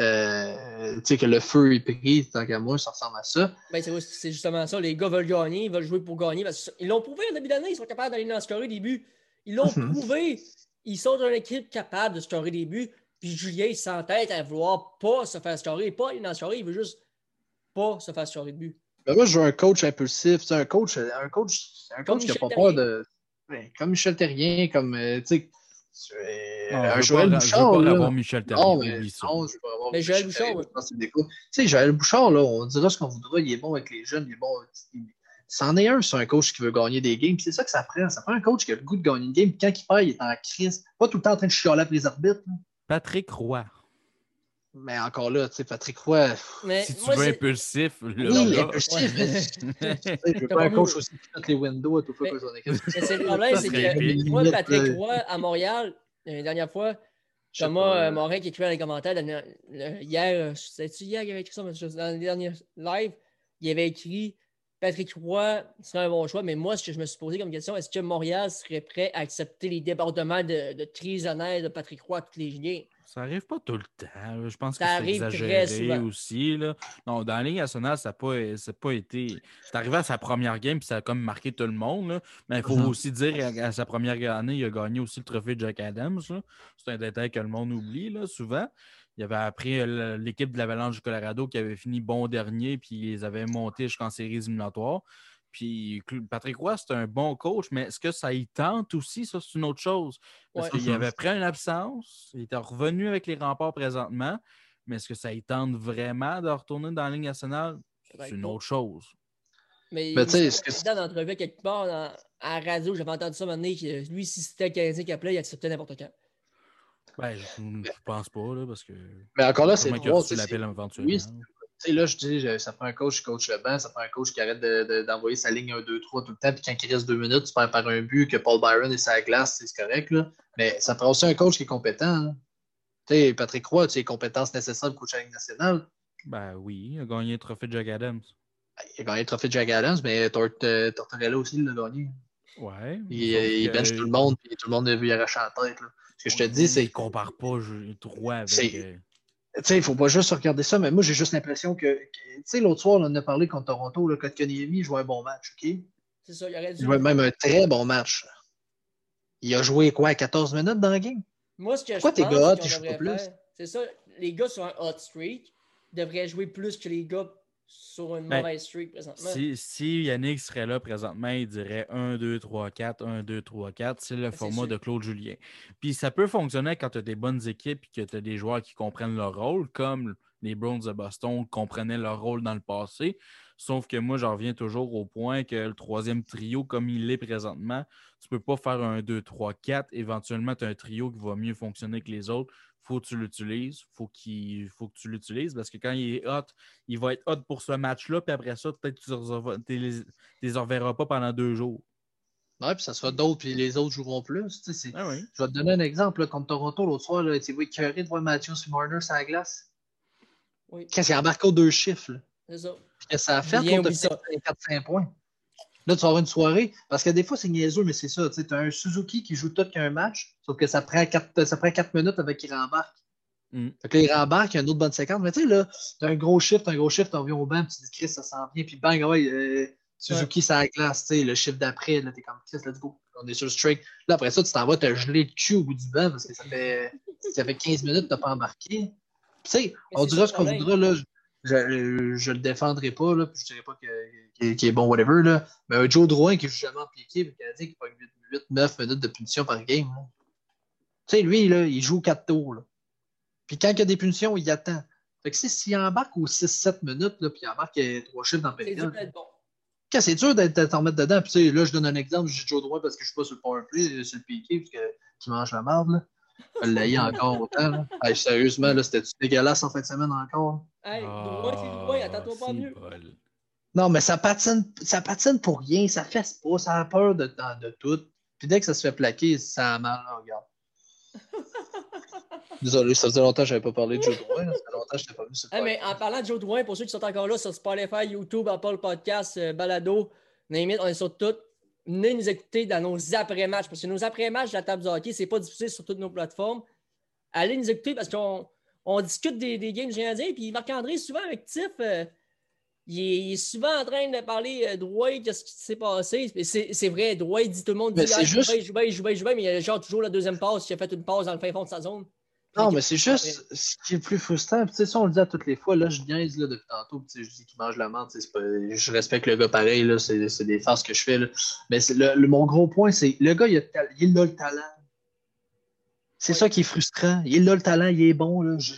Euh, tu sais, que le feu est pris, tant qu'à moi, ça ressemble à ça. Ben, c'est justement ça. Les gars veulent gagner, ils veulent jouer pour gagner. ils l'ont prouvé en début d'année, ils sont capables d'aller dans scorer des buts. Ils l'ont mhm. prouvé. Ils sont dans une équipe capable de scorer des buts. Puis Julien, il s'entête à vouloir pas se faire scorer, pas aller dans scorer, il veut juste pas se faire scorer de buts. Ben moi, je veux un coach impulsif. C'est un coach, un coach, un coach qui n'a pas peur de. comme Michel Terrien, comme. Euh, tu sais, un Joël Bouchard. Je veux pas avoir Michel Terrien. Non, mais, non, je veux pas avoir mais Joël Bouchard. Tu sais, Joël Bouchard, là, on dira ce qu'on voudra. Il est bon avec les jeunes. Il est bon. C'en est un c'est un coach qui veut gagner des games. C'est ça que ça prend. Ça prend un coach qui a le goût de gagner une game. Quand il perd, il est en crise. Pas tout le temps en train de chialer après les arbitres. Patrick Roy. Mais encore là, tu sais, Patrick Roy. si tu veux impulsif, là, oui, impulsif. je veux pas un coach aussi qui fait les windows à tout fois que son équipe. C'est le problème, c'est que moi, Patrick Roy, à Montréal, la dernière fois, Thomas euh, Morin qui écrivait dans les commentaires, hier, c'est-tu hier qu'il avait écrit ça, dans le dernier live, il avait écrit Patrick Roy serait un bon choix, mais moi, ce que je me suis posé comme question, est-ce que Montréal serait prêt à accepter les débordements de, de de Patrick Roy toutes les liens? Ça arrive pas tout le temps. Je pense que c'est exagéré aussi. Là. Non, dans la Ligue nationale, ça n'a pas, pas, été. C'est arrivé à sa première game, puis ça a comme marqué tout le monde. Mais il faut uh-huh. aussi dire qu'à sa première année, il a gagné aussi le trophée de Jack Adams. C'est un détail que le monde oublie là, souvent. Il avait appris euh, l'équipe de l'Avalanche du Colorado qui avait fini bon dernier, puis ils avaient monté jusqu'en séries éliminatoires. Puis Patrick Roy, c'est un bon coach, mais est-ce que ça y tente aussi? Ça, c'est une autre chose. Parce qu'il avait pris une absence, il était revenu avec les remparts présentement, mais est-ce que ça y tente vraiment de retourner dans la Ligue nationale? C'est une autre chose. Mais, mais tu sais, est-ce que. Dans l'entrevue quelque part à la radio, j'avais entendu ça un moment donné, que lui, si c'était le Canadien qui appelait, il acceptait n'importe quand. Ben, je, ne pense pas, là, parce que. Mais encore là, c'est drôle. Oui, sais, là, je dis, ça prend un coach qui coach le banc, ça prend un coach qui arrête d'envoyer sa ligne 1, 2, 3 tout le temps, puis quand il reste deux minutes, tu perds par un but, que Paul Byron est sa glace, c'est correct, là. Mais ça prend aussi un coach qui est compétent. Hein. Tu sais, Patrick Roy, tu as les compétences nécessaires pour coacher la Ligue nationale. Ben oui, il a gagné le trophée de Jack Adams. Ben, il a gagné le trophée de Jack Adams, mais euh, Tortorella aussi, l'a gagné. Ouais. Il, il bench tout le monde, puis tout le monde a vu arracher la tête. Là. Ce que je te dis, c'est. Il compare pas Roy avec. Tu sais, il ne faut pas juste regarder ça, mais moi, j'ai juste l'impression que. Tu sais, l'autre soir, on en a parlé contre Toronto, le Kotkaniemi jouait un bon match, OK? C'est ça, il aurait dû. Il jouait même un très bon match. Il a joué quoi, 14 minutes dans la game? Moi, ce que Pourquoi je tes gars, tu joues plus? C'est ça, les gars sur un hot streak devraient jouer plus que les gars sur une ben, mauvaise streak présentement. Si, Yannick serait là présentement, il dirait 1, 2, 3, 4, 1, 2, 3, 4. C'est le ben, format de Claude Julien. Puis ça peut fonctionner quand tu as des bonnes équipes et que tu as des joueurs qui comprennent leur rôle, comme les Browns de Boston comprenaient leur rôle dans le passé. Sauf que moi, j'en reviens toujours au point que le troisième trio, comme il est présentement, tu ne peux pas faire un 2, 3, 4. Éventuellement, tu as un trio qui va mieux fonctionner que les autres faut que tu l'utilises, faut qu'il faut que tu l'utilises parce que quand il est hot, il va être hot pour ce match-là, puis après ça, peut-être que tu ne les, reverras pas pendant deux jours. Oui, puis ça sera d'autres, puis les autres joueront plus. Ah Je vais te donner un exemple. contre Toronto, l'autre soir, tu vois écœuré de voir Matthews Marner sur la glace. Oui. Qu'est-ce qu'il embarqué aux deux chiffres? C'est ça. Puis ça a fait, te 4-5 points? Là, tu vas avoir une soirée. Parce que des fois, c'est niaiseux, mais c'est ça. Tu as un Suzuki qui joue tout qu'un match, sauf que ça prend 4, ça prend minutes avec qu'il rembarque. Mm. Fait que là, il rembarque, il y a une autre bonne séquence. Mais tu sais, là, tu as un gros shift, un gros shift, on vient au banc, tu dis, Chris, ça s'en vient, puis bang, ouais, euh, Suzuki, ça la glace, tu sais, le shift d'après, là, t'es comme, Chris, let's go. On est sur le strike. Là, après ça, tu t'en vas te geler le cul au bout du banc parce que ça fait, ça fait 15 minutes que tu n'as pas embarqué. Tu sais, on dira ce qu'on voudra, là je, je le défendrai pas, là, puis je dirais pas que, qui, est bon, whatever. Là. Mais un Joe Drouin qui joue jamais en piqué, le Canadien qui pas 8-9 minutes de punition par game. Tu sais, lui, là, il joue 4 tours. Là. Puis quand il y a des punitions, il attend. Fait que s'il embarque aux 6-7 minutes, là, puis il embarque 3 chiffres dans le période. C'est dur d'être en mettre dedans. Puis là, je donne un exemple, j'ai Joe Drouin parce que je suis pas sur le power play, sur le piqué, parce qu'il mange la marde. Je l'ai encore autant. Là. Hey, sérieusement, là, c'était dégueulasse en fin de semaine encore? Hey, Drouin, c'est Drouin, attends-toi pas mieux. Non, mais ça patine, ça patine pour rien, ça fesse pas, ça a peur de, de, de tout. Puis dès que ça se fait plaquer, ça a mal, là, regarde. Désolé, ça faisait longtemps que je n'avais pas parlé de Joe Drouin. Ça fait longtemps que je pas vu ce ah, mais En parlant de Joe Drouin, pour ceux qui sont encore là sur Spotify, YouTube, Apple Podcast, euh, Balado, Name on est sur tout. Venez nous écouter dans nos après-matchs. Parce que nos après-matchs de la table de hockey, ce n'est pas diffusé sur toutes nos plateformes. Allez nous écouter parce qu'on on discute des, des games géants. Puis Marc-André, souvent avec Tiff, euh, il, est, souvent en train de parler euh, Drouin, qu'est-ce qui s'est passé? C'est vrai, Drouin dit tout le monde dit ah, juste... joue bien, joue bien, joue bien, mais il a genre toujours la deuxième passe. Il a fait une pause dans le fin fond de sa zone. Non, mais c'est juste ce qui est plus frustrant. Tu sais, ça, on le dit à toutes les fois. Là, je niaise là, depuis tantôt. Je dis qu'il mange la menthe. Pas... Je respecte le gars pareil. C'est des farces que je fais. Là. Mais le, le, mon gros point, c'est le gars, il a, il a le talent. C'est ça qui est frustrant. Il a le talent, il est bon. Là. Je,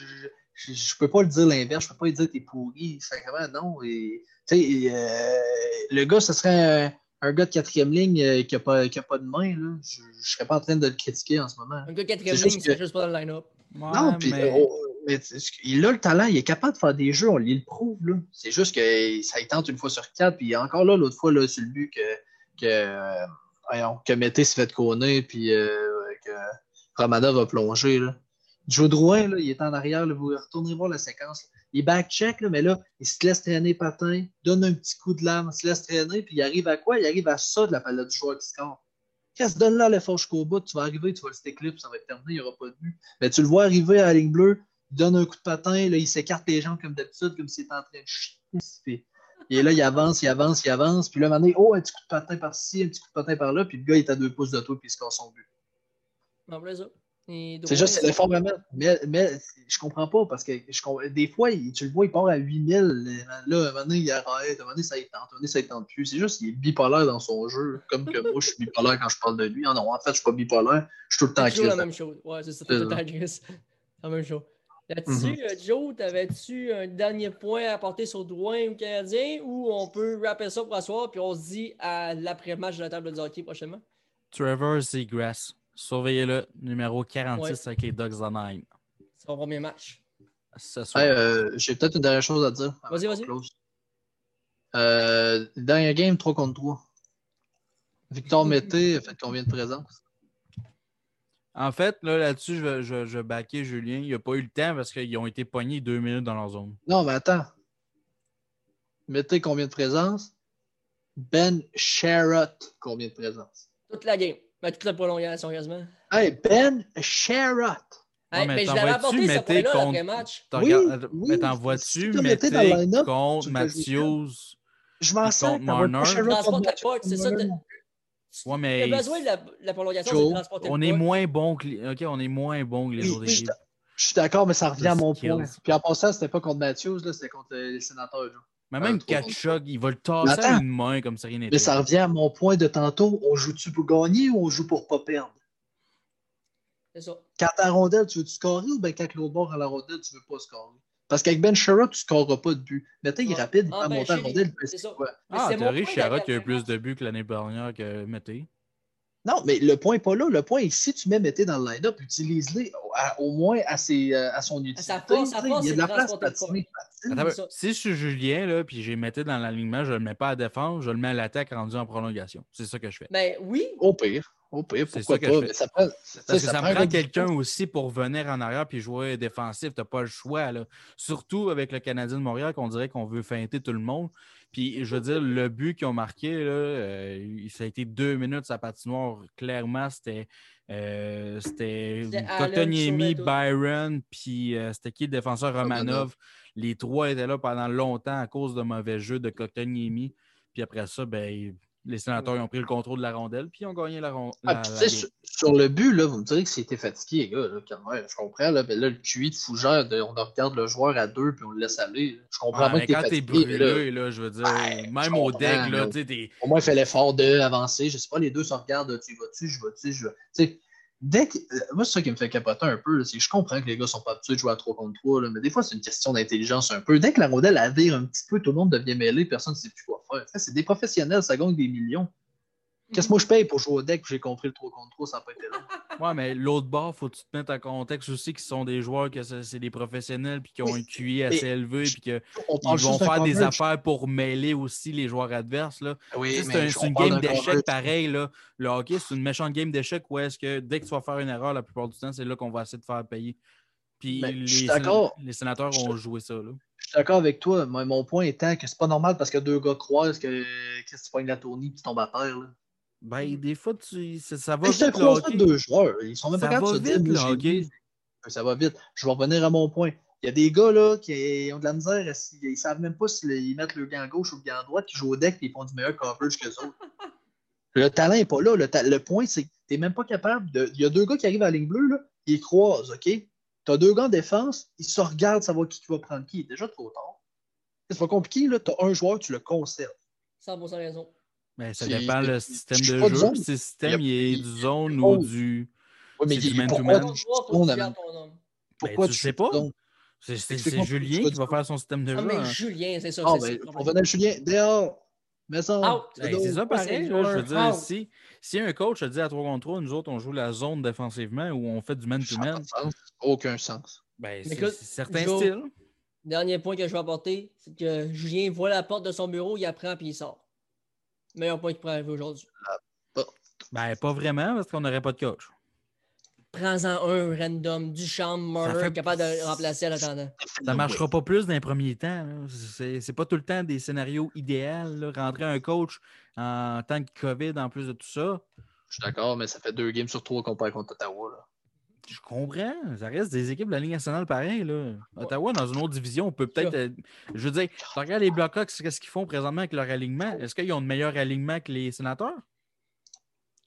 je, je peux pas le dire l'inverse. Je peux pas lui dire t'es pourri. Sincèrement, non. Et, euh, le gars, ce serait un, un, gars de quatrième ligne euh, qui n'a pas, qui a pas de main. Là. Je ne serais pas en train de le critiquer en ce moment. Un gars de quatrième ligne, c'est juste pas dans le line-up non, puis oh, il a le talent, il est capable de faire des jeux, on lui le prouve. C'est juste que ça il tente une fois sur quatre, puis encore là, l'autre fois, là, c'est le but que, que, euh, que Mété s'est fait connaître, puis euh, que Ramada va plonger. Là. Joe Drouin, là, il est en arrière, vous retournez voir la séquence. Il back-check, mais là, il se laisse traîner patin, donne un petit coup de lame, se laisse traîner, puis il arrive à quoi? Il arrive à ça de la palette du joueur qui score. Qu'est-ce que donne là l'effort jusqu'au bout, tu vas arriver, tu vas le stick ça va être terminé, il n'y aura pas de but. Mais tu le vois arriver à la ligne bleue, il donne un coup de patin, là, il s'écarte les jambes comme d'habitude, comme s'il était en train de chier. Et là, il avance, il avance, il avance. Puis là, maintenant, oh, un petit coup de patin par-ci, un petit coup de patin par-là. Puis le gars, il est à deux pouces de toi, puis il score son but. Non. C'est juste, c'est l'effort vraiment. Mais, mais je comprends pas parce que je, des fois, tu le vois, il part à 8000. Là, à un moment donné, il arrête. À un moment donné, ça ne tente. À un moment donné, ça tente plus. C'est juste qu'il est bipolaire dans son jeu. Comme que moi, je suis bipolaire quand je parle de lui. Ah non, en fait, je ne suis pas bipolaire. Je suis tout le temps C'est la même chose. Ouais, c'est ça. Tout le temps C'est la même chose. Là-dessus, mm-hmm. euh, Joe, t'avais-tu un dernier point à apporter sur Drouin ou Canadien ou on peut rappeler ça pour asseoir puis on se dit à l'après-match de la table de hockey prochainement? Trevor Seagrass. Surveillez-le, numéro 46 avec les Ducks Anaheim. C'est son premier match. Euh, J'ai peut-être une dernière chose à dire. Vas-y, vas-y. Euh, dernier game, 3 contre 3. Victor Mété a fait combien de présences? En fait, là, là-dessus, je, je, je baquais Julien. Il n'a pas eu le temps parce qu'ils ont été poignés deux minutes dans leur zone. Non, mais attends. Mété, combien de présences? Ben Sherrott, combien de présences? Toute la game. Ben, toute la prolongation, quasiment. Hey, Ben Sherrott. Hey, mais, je l'avais apporté ce point-là contre... après-match. Oui, oui, mais t'en vois-tu Mété contre Matthews Je m'en sers contre Marner. Je transporte la POC, c'est ça. Ouais, mais... Il a besoin de la, la prolongation, de transporter on est moins bon que les... OK, on est moins bon que les autres équipes. Je suis d'accord, mais ça revient à mon point. Puis en passant, c'était pas contre Matthews, c'était contre les sénateurs. Mais même Kachuk, il va le tasser à une main comme ça rien n'était. Mais ça revient à mon point de tantôt. On joue-tu pour gagner ou on joue pour pas perdre? C'est ça. Quand t'as la rondelle, tu veux-tu scorer ou bien quand l'autre bord à la rondelle, tu veux pas scorer? Parce qu'avec Ben Sherrod, tu ne scoreras pas de but. Mais tu il est rapide, il va ben, monter à la rondelle. C'est ça. Ah, en théorie, Sherrod qui a eu plus de buts que l'année dernière que Mété. Non, mais le point n'est pas là. Le point est si tu mets Mété dans le line-up, utilise-le au moins à, ses, euh, à son utilité. Ça force, ça force, il y a de la place pour Si je suis Julien, là, puis j'ai Mété dans l'alignement, je ne le mets pas à défense, je le mets à l'attaque rendu en prolongation. C'est ça que je fais. Ben oui. Au pire. Pourquoi pas? Mais ça prend, Parce que ça, prend, quelqu'un aussi pour venir en arrière puis jouer défensif. Tu n'as pas le choix. Là. Surtout avec le Canadien de Montréal, qu'on dirait qu'on veut feinter tout le monde. Puis, je veux dire, le but qu'ils ont marqué, là, euh, ça a été deux minutes sa patinoire. Clairement, c'était euh, Byron, puis euh, c'était qui le défenseur Romanov. Les trois étaient là pendant longtemps à cause de mauvais jeu de Kotkaniemi. Puis après ça, ben, Les sénateurs ils ont pris le contrôle de la rondelle, puis ils ont gagné la rondelle. Ah, sur, le but, là, vous me direz que c'était fatigué, les gars. Là, je comprends. Là, mais là, le QI de Fougère, on regarde le joueur à deux, puis on le laisse aller. Je comprends pas que quand t'es brûlé, là, je veux dire, même au deck, là, tu sais, Au moins, il fait l'effort d'avancer. Je sais pas, les deux se regardent, tu vas-tu, je vas-tu, je vais dès que, euh, moi, c'est ça qui me fait capoter un peu. C'est je comprends que les gars sont pas habitués de jouer à 3 contre 3, là, mais des fois, c'est une question d'intelligence un peu. Dès que la rondelle vire un petit peu, tout le monde devient mêlé, personne ne sait plus quoi faire. C'est des professionnels, ça gagne des millions. Qu'est-ce que moi je paye pour jouer au deck j'ai compris le 3 contre 3, ça n'a pas été long. Ouais, mais l'autre bord, faut que tu te mettes en contexte aussi qu'ils sont des joueurs, que c'est des professionnels, puis qui ont un QI assez élevé, puis qu'ils vont faire des affaires pour mêler aussi les joueurs adverses. Là. Oui, c'est une game d'échecs pareil. Là. Le hockey, c'est une méchante game d'échecs où est-ce que dès que tu vas faire une erreur, la plupart du temps, c'est là qu'on va essayer de faire payer. Puis les, les, sénateurs ont joué ça. Là. Je suis d'accord avec toi. Mon point étant que c'est pas normal parce que deux gars croisent que Chris, tu pognes la tournée et tu tombes à terre. Là. Ben, des fois, tu... ça, va vite. C'est deux joueurs. Ils sont même pas capables de se dire. Ça va vite. Je vais revenir à mon point. Il y a des gars là, qui ont de la misère, ils ne savent même pas s'ils mettent le gant gauche ou le gant droit, qui jouent au deck et ils font du meilleur coverage que les autres. Le talent n'est pas là. Le, point, c'est que tu n'es même pas capable de. Il y a deux gars qui arrivent à la ligne bleue, là, ils croisent, OK? Tu as deux gars en défense, ils se regardent savoir qui, qui va prendre qui. Déjà trop tard. C'est pas compliqué, là. Tu as un joueur, tu le conserves. 100% raison. Mais ça dépend le système de jeu. Si le système il est du zone ou du. Oui, mais du man-to-man. Pourquoi ben, tu sais pas? C'est Julien qui va faire son système de jeu. Ah, mais hein. Julien, c'est ça. Ah, ben, on venait Julien, dehors. Mais ça. Ben, c'est ça pareil. je veux dire, si, si un coach a dit à 3 contre 3, nous autres, on joue la zone défensivement ou on fait du man-to-man. Aucun sens. Ben, c'est certains styles. Dernier point que je vais apporter, c'est que Julien voit la porte de son bureau, il apprend puis il sort meilleur point qui pourrait arriver aujourd'hui? Ben, pas vraiment, parce qu'on n'aurait pas de coach. Prends-en un random, du champ, Murray, capable de remplacer à l'attendant. Ça ne marchera pas plus d'un premier temps. C'est pas tout le temps des scénarios idéaux. Rentrer un coach en tant que COVID en plus de tout ça. Je suis d'accord, mais ça fait deux games sur trois qu'on perd contre Ottawa. Là. Je comprends. Ça reste des équipes de la Ligue nationale pareil. Là. Ottawa, dans une autre division, on peut peut-être. Euh, je veux dire, regarde les Blackhawks, qu'est-ce qu'ils font présentement avec leur alignement? Est-ce qu'ils ont de meilleur alignement que les sénateurs?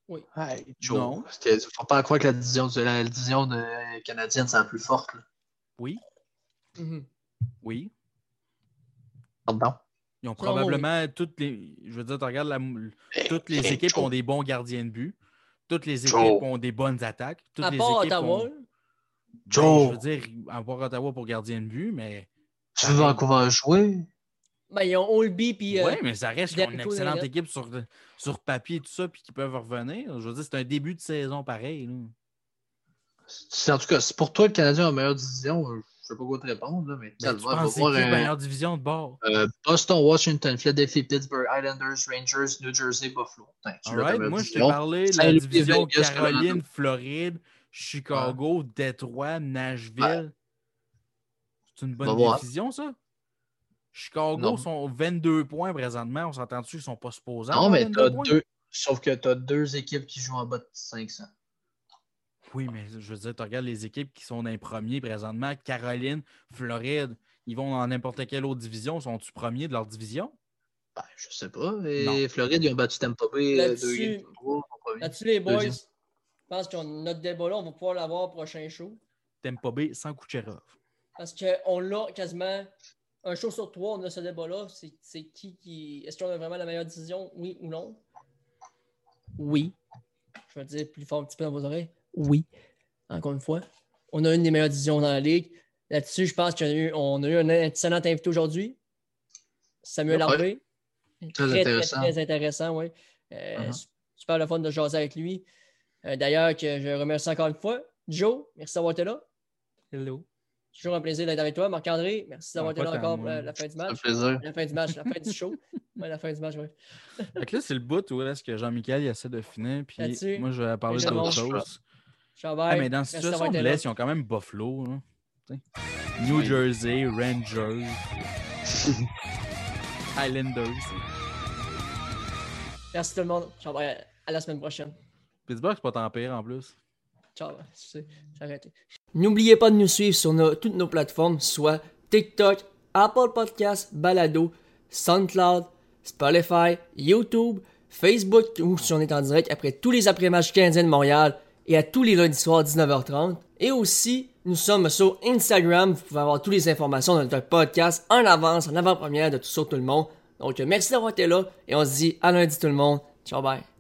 Oui. Hey, non. Parce qu'il ne faut pas croire que la division, la division canadienne, c'est la plus forte. Oui. Mm-hmm. Oui. Pardon? Ils ont probablement toutes les. Je veux dire, tu regardes la... toutes les équipes ont des bons gardiens de but. Toutes les équipes ont des bonnes attaques. Toutes à les part Ottawa. Ben, je veux dire, à part Ottawa pour gardien de but, mais. Tu veux Vancouver jouer? Ben, ils ont Olby puis. Euh, oui, mais ça reste une excellente équipe sur, sur papier et tout ça, puis qui peuvent revenir. Je veux dire, c'est un début de saison pareil. En tout cas, c'est pour toi le Canadien en meilleure division, sais pas quoi te répondre, mais ben, tu penses voir, euh, meilleure division de bord? Euh, Boston, Washington, Philadelphie, Pittsburgh, Islanders, Rangers, New Jersey, Buffalo. right, moi, je t'ai parlé de la division Caroline, Floride, Chicago, Détroit, Nashville. C'est une bonne division, ça? Chicago sont 22 points présentement. On s'entend dessus qu'ils ne sont pas supposés. Non, mais t'as deux. Sauf que tu as deux équipes qui jouent en bas de 500. Oui, mais je veux dire, tu regardes les équipes qui sont dans les premiers présentement, Caroline, Floride, ils vont dans n'importe quelle autre division. Sont-ils premiers de leur division? Ben, je sais pas. Et Floride, ils ont battu Tampa Bay euh. Là-dessus, les boys, je pense que notre débat là, on va pouvoir l'avoir au prochain show. Tampa Bay sans Kucherov. Parce qu'on l'a quasiment un show sur trois, on a ce débat-là. C'est qui qui. Est-ce qu'on a vraiment la meilleure décision, oui ou non? Oui. Je vais dire plus fort un petit peu dans vos oreilles. Oui. Encore une fois. On a une des meilleures divisions dans la Ligue. Là-dessus, je pense qu'on a, eu, on a eu un excellent invité aujourd'hui. Samuel Harvey. Très, intéressant. Très, intéressant, oui. Euh, uh-huh. Super le fun de jaser avec lui. Euh, d'ailleurs, que je remercie encore une fois. Joe, merci d'avoir été là. Hello. Toujours un plaisir d'être avec toi. Marc-André, merci d'avoir été là encore pour la, fin du match. Un plaisir. La fin du match, la fin du show. Ouais, la fin du match, oui. Donc là, c'est le bout où est-ce que Jean-Michel essaie de finir. Puis moi, je vais parler d'autre chose. Ah, mais dans la situation de l'Est, ils ont quand même Buffalo. Hein, New Jersey, Rangers, Islanders. Merci tout le monde. À la semaine prochaine. Pittsburgh, c'est pas tant pire en plus. Ciao, j'ai arrêté. N'oubliez pas de nous suivre sur toutes nos plateformes, soit TikTok, Apple Podcasts, Balado, SoundCloud, Spotify, YouTube, Facebook où si on est en direct après tous les après-matchs canadiens de Montréal et à tous les lundis soirs 19h30. Et aussi, nous sommes sur Instagram. Vous pouvez avoir toutes les informations de notre podcast en avance, en avant-première de tout ça, tout le monde. Donc, merci d'avoir été là et on se dit à lundi tout le monde. Ciao, bye.